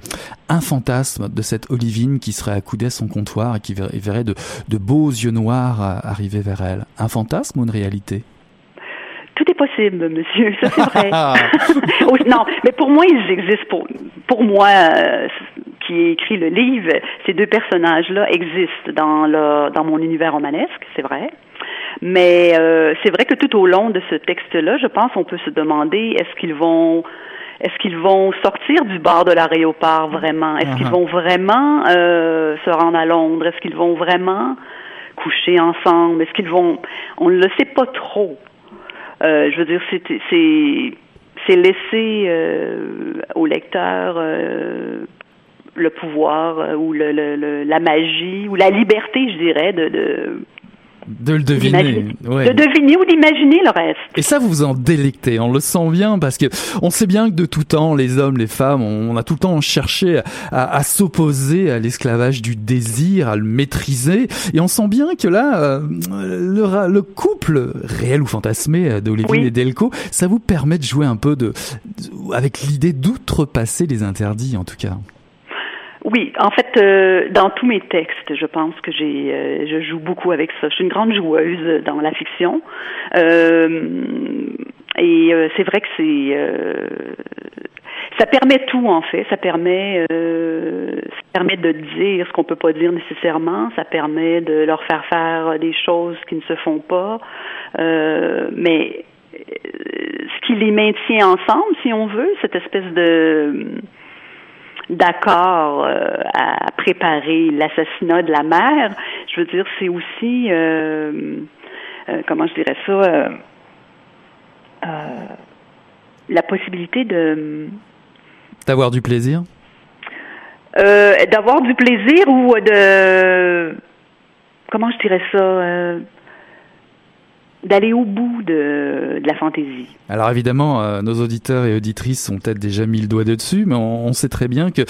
un fantasme de cette Olivine qui serait accoudée à son comptoir et qui verrait, de de beaux yeux noirs arriver vers elle, un fantasme ou une réalité? Tout est possible, monsieur, ça c'est vrai. Non, mais pour moi, ils existent. Pour, pour moi, euh, qui ai écrit le livre, ces deux personnages-là existent dans, le, dans mon univers romanesque, c'est vrai. Mais euh, c'est vrai que tout au long de ce texte-là, je pense on peut se demander est-ce qu'ils vont est-ce qu'ils vont sortir du bar de l'aéroport vraiment? Est-ce qu'ils Mhm. vont vraiment euh, se rendre à Londres? Est-ce qu'ils vont vraiment coucher ensemble? Est-ce qu'ils vont On ne le sait pas trop. Euh, je veux dire, c'est c'est c'est laisser euh, au lecteur euh, le pouvoir ou le, le, le- la magie ou la liberté, je dirais, de de, De le deviner. Ouais. De deviner ou d'imaginer le reste. Et ça, vous vous en délectez. On le sent bien parce que on sait bien que de tout temps, les hommes, les femmes, on a tout le temps cherché à, à s'opposer à l'esclavage du désir, à le maîtriser. Et on sent bien que là, euh, le, couple réel ou fantasmé d'Olivier Oui. et Delco, ça vous permet de jouer un peu de, de- avec l'idée d'outrepasser les interdits, en tout cas. Oui, en fait, euh, dans tous mes textes, je pense que j'ai, euh, je joue beaucoup avec ça. Je suis une grande joueuse dans la fiction, Euh, et euh, c'est vrai que c'est, euh, ça permet tout en fait. Ça permet, euh, ça permet de dire ce qu'on peut pas dire nécessairement. Ça permet de leur faire faire des choses qui ne se font pas, mais ce qui les maintient ensemble, si on veut, cette espèce de d'accord euh, à préparer l'assassinat de la mère, je veux dire, c'est aussi, euh, euh, comment je dirais ça, la possibilité de D'avoir du plaisir? d'avoir du plaisir ou de comment je dirais ça d'aller au bout de, de la fantaisie. Alors évidemment, euh, nos auditeurs et auditrices ont peut-être déjà mis le doigt dessus, mais on, on sait très bien que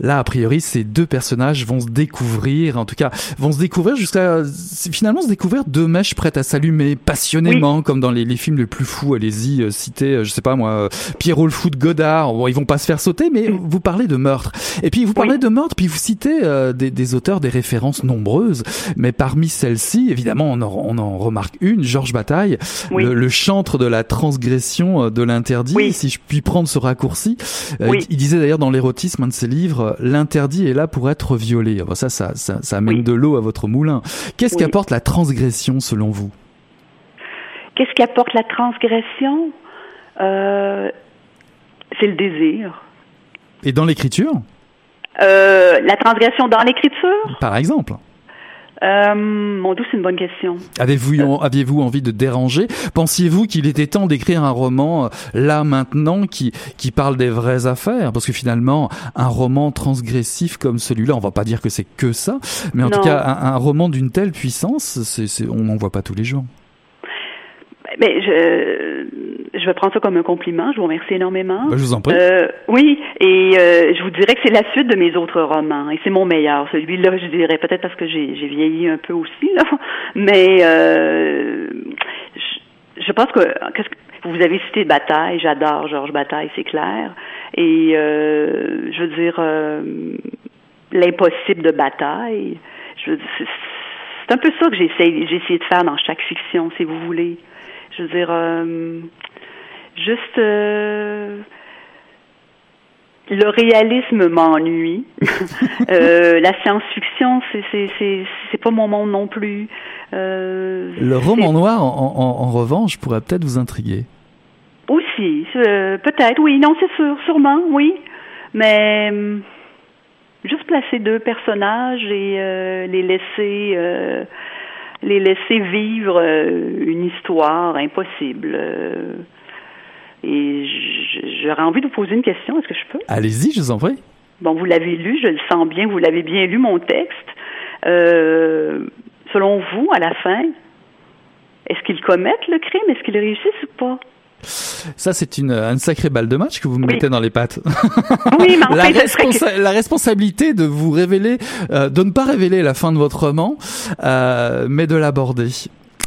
là, a priori, ces deux personnages vont se découvrir, en tout cas, vont se découvrir jusqu'à finalement se découvrir deux mèches prêtes à s'allumer passionnément, comme dans les, les films les plus fous. Allez-y, euh, citez, euh, je sais pas moi, euh, Pierrot le fou de Godard. Bon, ils vont pas se faire sauter, mais vous parlez de meurtre. Et puis vous parlez de meurtre, puis vous citez euh, des, des auteurs, des références nombreuses, mais parmi celles-ci, évidemment, on en, on en remarque une, Georges Bataille, Oui. le, le chantre de la transgression euh, de l'interdit, si je puis prendre ce raccourci. Euh, Oui. il, il disait d'ailleurs dans l'érotisme, un de ses livres, euh, l'interdit est là pour être violé. Ah bah ça, ça, ça, ça amène de l'eau à votre moulin. Qu'est-ce qu'apporte la transgression selon vous? Qu'est-ce qui apporte la transgression? Euh, C'est le désir. Et dans l'écriture, Euh, la transgression dans l'écriture? Par exemple euh, Mon Dieu, c'est une bonne question. Avez-vous aviez-vous envie de déranger? Pensiez-vous qu'il était temps d'écrire un roman euh, là maintenant qui qui parle des vraies affaires? Parce que finalement, un roman transgressif comme celui-là, on va pas dire que c'est que ça, mais en Non. tout cas, un, un roman d'une telle puissance, c'est, on n'en voit pas tous les jours. Mais je, je vais prendre ça comme un compliment. Je vous remercie énormément. Bah, je vous en prie. Euh, oui, et euh, je vous dirais que c'est la suite de mes autres romans. Et c'est mon meilleur. Celui-là, je dirais peut-être parce que j'ai j'ai vieilli un peu aussi, là. Mais euh, je, je pense que, qu'est-ce que vous avez cité Bataille. J'adore Georges Bataille, c'est clair. Et je veux dire l'impossible de Bataille. Je veux dire, c'est c'est un peu ça que j'essaie j'ai essayé de faire dans chaque fiction, si vous voulez. Je veux dire, euh, juste euh, le réalisme m'ennuie. euh, la science-fiction, c'est pas mon monde non plus. Le roman noir, en, en- en revanche, pourrait peut-être vous intriguer. aussi, peut-être, oui, non, c'est sûr, sûrement, oui. Mais juste placer deux personnages et les laisser les laisser vivre euh, une histoire impossible. euh. et j'aurais envie de vous poser une question, est-ce que je peux? Allez-y, je vous en prie. Bon, vous l'avez lu, je le sens bien, vous l'avez bien lu, mon texte. Euh, selon vous, à la fin, est-ce qu'ils commettent le crime? Est-ce qu'ils réussissent ou pas? Ça, c'est une, une sacrée balle de match que vous me mettez dans les pattes. Oui, mais en la, fait, ce serait que- responsa- la responsabilité de vous révéler, euh, de ne pas révéler la fin de votre roman, euh, mais de l'aborder.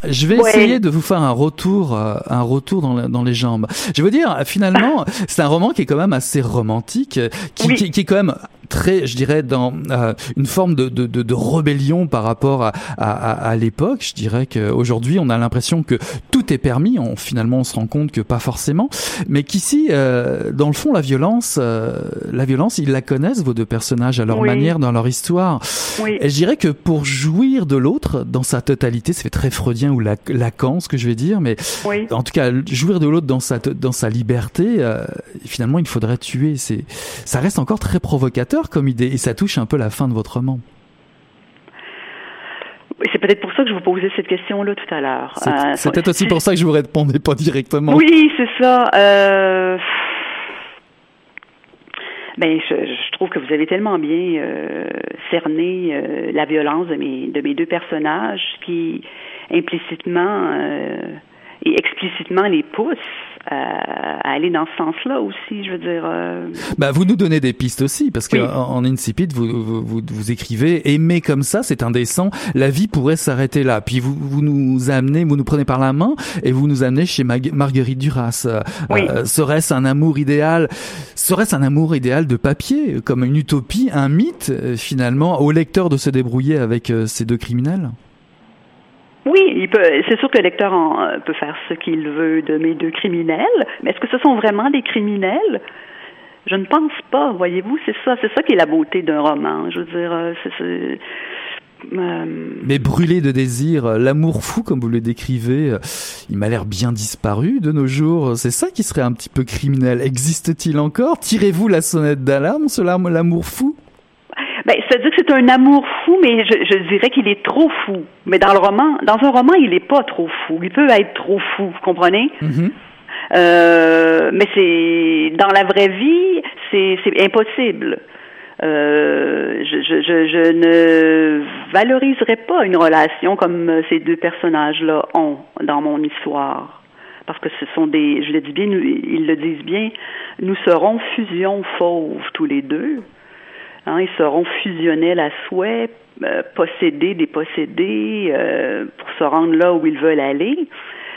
Je vais Ouais. essayer de vous faire un retour, euh, un retour dans, la- dans les jambes. Je veux dire, finalement, c'est un roman qui est quand même assez romantique, qui, qui, qui est quand même très, je dirais, dans euh, une forme de, de, de, de rébellion par rapport à, à, l'époque. Je dirais qu'aujourd'hui, on a l'impression que tout est permis. On, finalement, on se rend compte que pas forcément, mais qu'ici, euh, dans le fond, la violence, euh, la violence, ils la connaissent vos deux personnages à leur Oui. manière, dans leur histoire. Oui. Et je dirais que pour jouir de l'autre dans sa totalité, fait très freudien ou lac- lacan ce que je vais dire, mais Oui. en tout cas jouir de l'autre dans sa dans sa liberté, euh, finalement il faudrait tuer. C'est ça reste encore très provocateur comme idée et ça touche un peu la fin de votre roman. C'est peut-être pour ça que je vous posais cette question-là tout à l'heure. C'est Euh, peut-être aussi pour ça que je vous répondais pas directement. Oui, c'est ça. Euh... Ben, je, je trouve que vous avez tellement bien euh, cerné euh, la violence de mes de mes deux personnages qui implicitement euh, et explicitement les pousse à, aller dans ce sens-là aussi. Je veux dire. Euh... Bah, vous nous donnez des pistes aussi, parce que en, incipit, vous, vous, vous, vous, écrivez aimer comme ça, c'est indécent. La vie pourrait s'arrêter là. Puis vous, vous nous amenez, vous nous prenez par la main et vous nous amenez chez Marguerite Duras. Euh, euh, serait-ce un amour idéal Serait-ce un amour idéal de papier, comme une utopie, un mythe euh, finalement, au lecteur de se débrouiller avec ces deux criminels? Oui, il peut. C'est sûr que le lecteur en, peut faire ce qu'il veut de mes deux criminels, mais est-ce que ce sont vraiment des criminels? Je ne pense pas. Voyez-vous, c'est ça, c'est ça qui est la beauté d'un roman. Je veux dire, euh. Euh, mais brûlé de désir, euh, l'amour fou comme vous le décrivez, il m'a l'air bien disparu de nos jours. C'est ça qui serait un petit peu criminel. Existe-t-il encore? Tirez-vous la sonnette d'alarme sur l'amour fou? Ben, c'est-à-dire que c'est un amour fou, mais je, je dirais qu'il est trop fou. Mais dans le roman, dans un roman, il n'est pas trop fou. Il peut être trop fou, vous comprenez? Mm-hmm. Euh, mais c'est dans la vraie vie, c'est impossible. Euh, je, je, je, ne valoriserais pas une relation comme ces deux personnages-là ont dans mon histoire. Parce que ce sont des, je le dis bien, ils le disent bien, nous serons fusion fauve tous les deux. Hein, ils seront fusionnels à souhait, euh, posséder, déposséder, euh, pour se rendre là où ils veulent aller.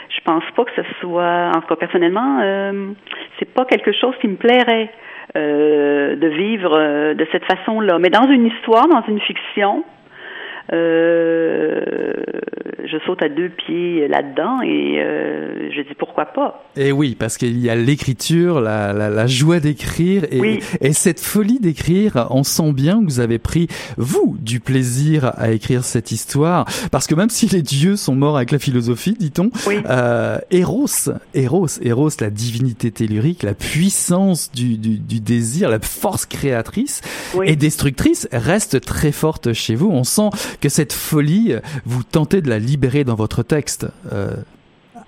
Je pense pas que ce soit, en tout cas personnellement, euh, c'est pas quelque chose qui me plairait de vivre de cette façon-là. Mais dans une histoire, dans une fiction, euh, je saute à deux pieds là-dedans et euh, je dis pourquoi pas. Et oui, parce qu'il y a l'écriture, la, la, la, joie d'écrire et, et, cette folie d'écrire. On sent bien que vous avez pris, vous, du plaisir à écrire cette histoire. Parce que même si les dieux sont morts avec la philosophie, dit-on, euh, Eros, Eros, Eros, la divinité tellurique, la puissance du, du, du désir, la force créatrice et destructrice reste très forte chez vous. On sent que cette folie, vous tentez de la libérer dans votre texte euh,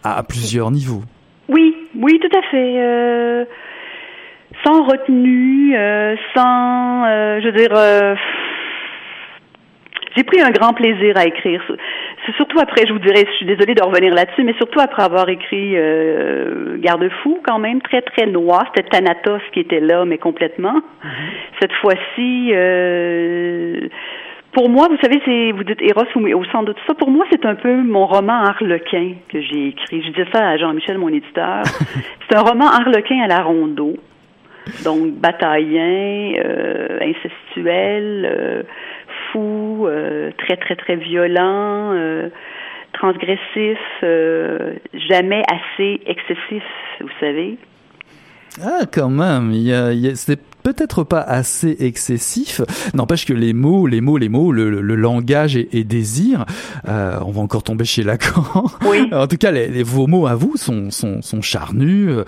à plusieurs niveaux. Oui, oui, tout à fait. Euh, sans retenue, euh, sans, euh, je veux dire, euh, j'ai pris un grand plaisir à écrire. C'est surtout après, je vous dirais, je suis désolée de revenir là-dessus, mais surtout après avoir écrit euh, Garde-fou, quand même, très, très noir. C'était Thanatos qui était là, mais complètement. Mm-hmm. Cette fois-ci, euh, pour moi, vous savez, c'est vous dites Eros au centre de tout ça. Pour moi, c'est un peu mon roman Harlequin que j'ai écrit. Je dis ça à Jean-Michel, mon éditeur. c'est un roman Harlequin à la rondeau. Donc bataillien, euh, incestuel, euh, fou, euh, très très très violent, euh, transgressif, jamais assez excessif, vous savez. Ah, quand même, il y a, il y a peut-être pas assez excessif. N'empêche que les mots, les mots, les mots, le, langage et, désir, euh, on va encore tomber chez Lacan. Oui. en tout cas, les, vos mots à vous sont, sont, sont charnus, euh,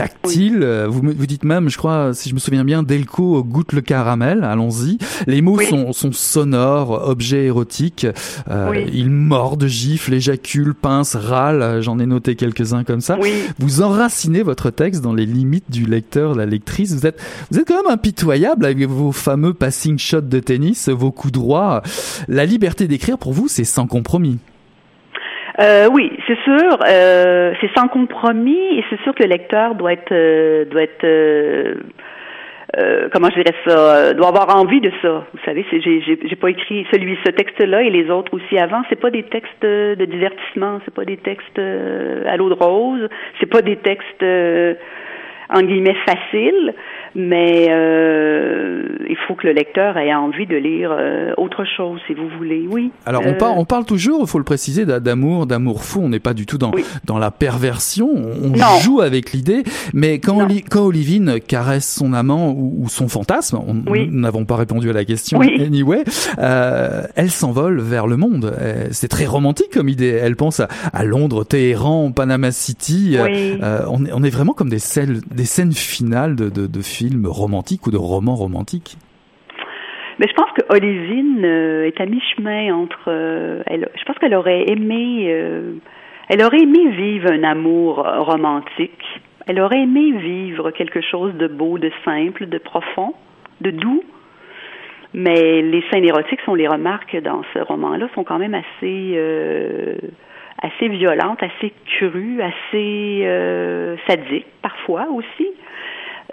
tactiles. Euh, vous, vous dites même, je crois, si je me souviens bien, Delco goûte le caramel. Allons-y. Les mots sont, sont sonores, objets érotiques. Euh, Ils mordent, giflent, éjaculent, pincent, râlent. J'en ai noté quelques-uns comme ça. Vous enracinez votre texte dans les limites du lecteur, la lectrice. Vous êtes, vous êtes quand impitoyable avec vos fameux passing shots de tennis, vos coups droits. La liberté d'écrire pour vous, c'est sans compromis. Euh, oui, c'est sûr, euh, c'est sans compromis et c'est sûr que le lecteur doit être euh, doit être comment je dirais ça, doit avoir envie de ça. Vous savez, j'ai, pas écrit celui, ce texte-là et les autres aussi avant. C'est pas des textes de divertissement, c'est pas des textes à l'eau de rose, c'est pas des textes en guillemets faciles mais euh, il faut que le lecteur ait envie de lire euh, autre chose, si vous voulez. Oui. Alors on, parle, on parle toujours, il faut le préciser, d'amour, d'amour fou. On n'est pas du tout dans dans la perversion. On joue avec l'idée, mais quand, quand Olivine caresse son amant ou, son fantasme, nous n'avons pas répondu à la question. Anyway, euh, elle s'envole vers le monde. Euh, c'est très romantique comme idée. Elle pense à, à Londres, Téhéran, Panama City. Euh, on, est, on est vraiment comme des scènes, des scènes finales de, de, de film romantique ou de roman romantique mais je pense que Olivine euh, est à mi-chemin entre. Euh, je pense qu'elle aurait aimé, euh, elle aurait aimé vivre un amour romantique. Elle aurait aimé vivre quelque chose de beau, de simple, de profond, de doux. Mais les scènes érotiques, on les remarque dans ce roman-là, sont quand même assez assez violente, assez crue, assez euh, sadique parfois aussi.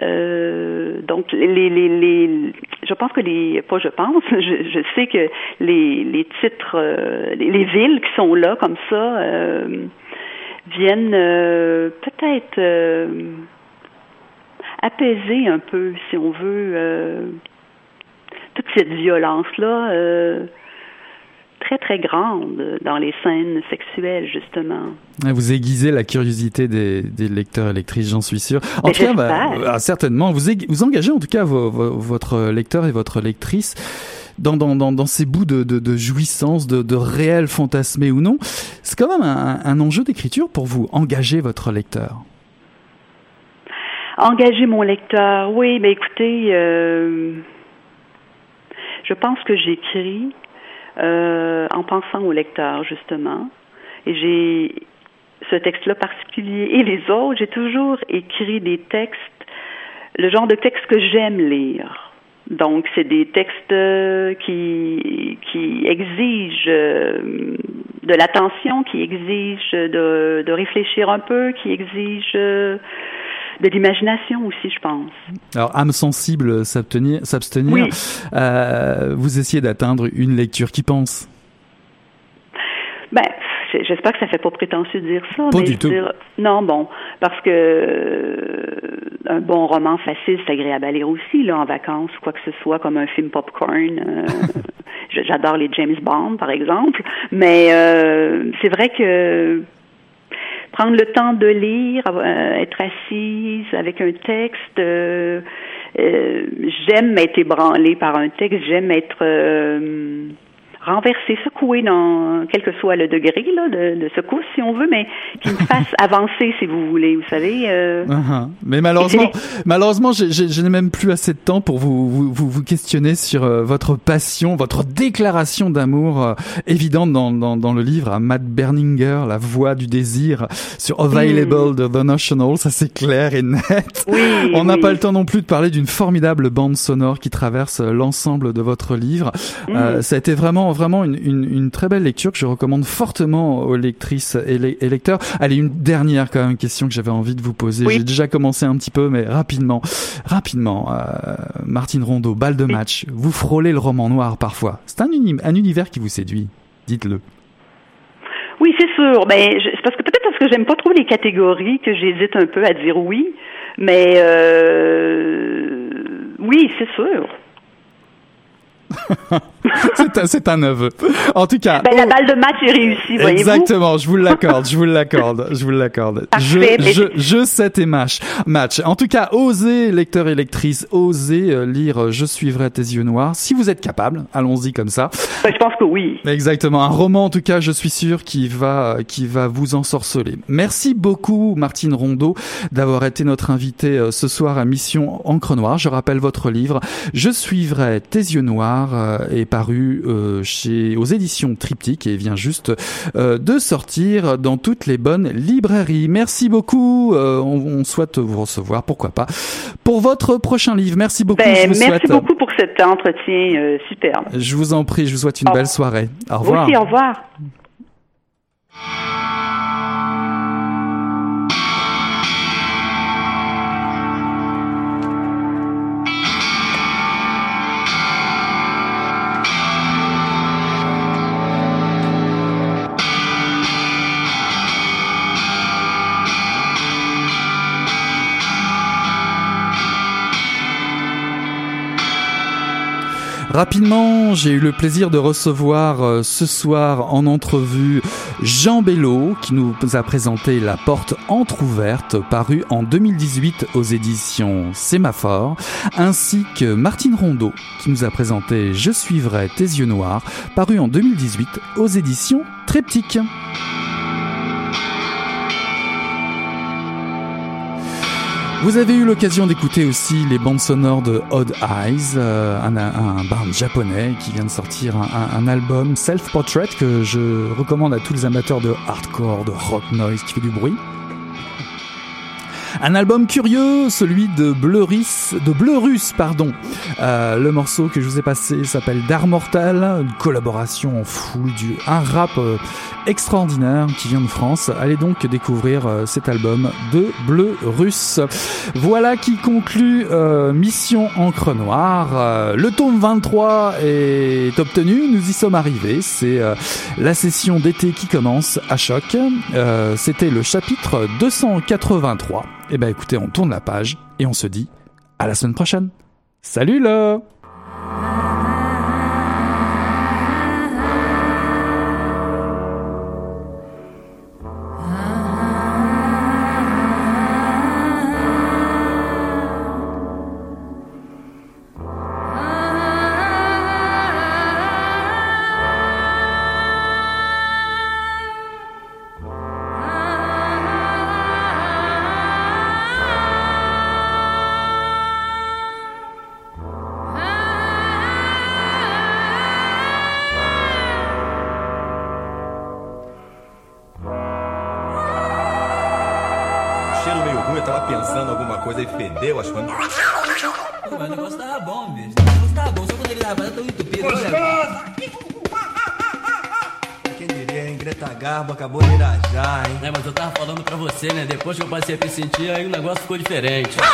Euh, donc les, les, les, je pense que les, pas je pense, je, je sais que les, les titres, euh, les, les villes qui sont là comme ça euh, viennent peut-être apaiser un peu, si on veut, toute cette violence là. Très très grande dans les scènes sexuelles justement. Vous aiguisez la curiosité des, des lecteurs et lectrices, j'en suis sûr. En Mais tout cas, bah, ah, certainement, vous, vous engagez en tout cas vo- vo- votre lecteur et votre lectrice dans, dans, dans, dans ces bouts de, de, de jouissance, de, de réel fantasmé ou non. C'est quand même un, un enjeu d'écriture pour vous, engager votre lecteur. Engager mon lecteur, oui, mais écoutez, euh, je pense que j'écris euh, en pensant au lecteur, justement. Et j'ai ce texte-là particulier et les autres, j'ai toujours écrit des textes, le genre de texte que j'aime lire. Donc, c'est des textes euh, qui, qui exigent euh, de l'attention, qui exigent de, de réfléchir un peu, qui exigent de l'imagination aussi, je pense. Alors, âme sensible, s'abstenir, s'abstenir. Oui. Euh, vous essayez d'atteindre une lecture qui pense. Ben, j'espère que ça fait pas prétentieux de dire ça. Pas mais du tout. dire- non, bon, parce que euh, un bon roman facile, c'est agréable à lire aussi, là, en vacances, quoi que ce soit, comme un film popcorn. euh, J'adore les James Bond, par exemple, mais euh, c'est vrai que prendre le temps de lire, euh, être assise avec un texte. euh, euh, j'aime être ébranlée par un texte, j'aime être renversée, secouée dans quel que soit le degré là, de, de secousse, si on veut, mais qui me fasse avancer, si vous voulez. Vous savez. euh, Uh-huh. Mais malheureusement, malheureusement, je n'ai même plus assez de temps pour vous vous, vous, vous questionner sur euh, votre passion, votre déclaration d'amour euh, évidente dans, dans, dans le livre à Matt Berninger, La voix du désir, sur Available de The National. Ça c'est clair et net. Oui, On n'a oui. pas le temps non plus de parler d'une formidable bande sonore qui traverse l'ensemble de votre livre. Euh, ça a été vraiment vraiment une, une, une très belle lecture que je recommande fortement aux lectrices et, le- et lecteurs. Allez, une dernière quand même question que j'avais envie de vous poser. Oui. J'ai déjà commencé un petit peu, mais rapidement, rapidement. Euh, Martine Rondeau, balle de match. Vous frôlez le roman noir parfois. C'est un, uni- un univers qui vous séduit. Dites-le. Oui, c'est sûr. Ben, c'est parce que peut-être parce que j'aime pas trop les catégories que j'hésite un peu à dire oui, mais euh, oui, c'est sûr. c'est un, un aveu. En tout cas. Ben, la balle de match est réussie, voyez-vous. Exactement, je vous l'accorde, je vous l'accorde, je vous l'accorde. Je, je, je- je sais tes matchs. Match. En tout cas, osez, lecteurs et lectrices, osez euh, lire euh, Je suivrai tes yeux noirs. Si vous êtes capable, allons-y comme ça. Ben, je pense que oui. Exactement, un roman en tout cas, je suis sûr, qui va, qui va vous ensorceler. Merci beaucoup, Martine Rondeau, d'avoir été notre invitée euh, ce soir à Mission Encre Noire. Je rappelle votre livre, Je suivrai tes yeux noirs, euh, est paru euh, chez aux éditions Triptyque et vient juste euh, de sortir dans toutes les bonnes librairies. Merci beaucoup. on, on souhaite vous recevoir, pourquoi pas, pour votre prochain livre. Merci beaucoup. Ben, je vous merci souhaite. beaucoup pour cet entretien superbe. Je vous en prie, je vous souhaite une Au- belle soirée. Au Vous revoir. aussi, au revoir. Rapidement, j'ai eu le plaisir de recevoir euh, ce soir en entrevue Jean Bello qui nous a présenté La porte entr'ouverte paru en 2018 aux éditions Sémaphore ainsi que Martine Rondeau qui nous a présenté Je suivrai tes yeux noirs paru en 2018 aux éditions Triptyque. Vous avez eu l'occasion d'écouter aussi les bandes sonores de Odd Eyes, euh, un, un band japonais qui vient de sortir un, album Self Portrait que je recommande à tous les amateurs de hardcore, de rock noise qui fait du bruit. Un album curieux, celui de Bleuris, de Bleurus, pardon. Euh, le morceau que je vous ai passé s'appelle D'Art Mortal, une collaboration en full du, un rap euh, extraordinaire qui vient de France. Allez donc découvrir euh, cet album de Bleurus. Voilà qui conclut euh, Mission Encre Noire. Le tome 23 est obtenu, nous y sommes arrivés. C'est euh, la session d'été qui commence à choc. C'était le chapitre 283. Et ben écoutez, on tourne la page et on se dit à la semaine prochaine. Salut là diferente.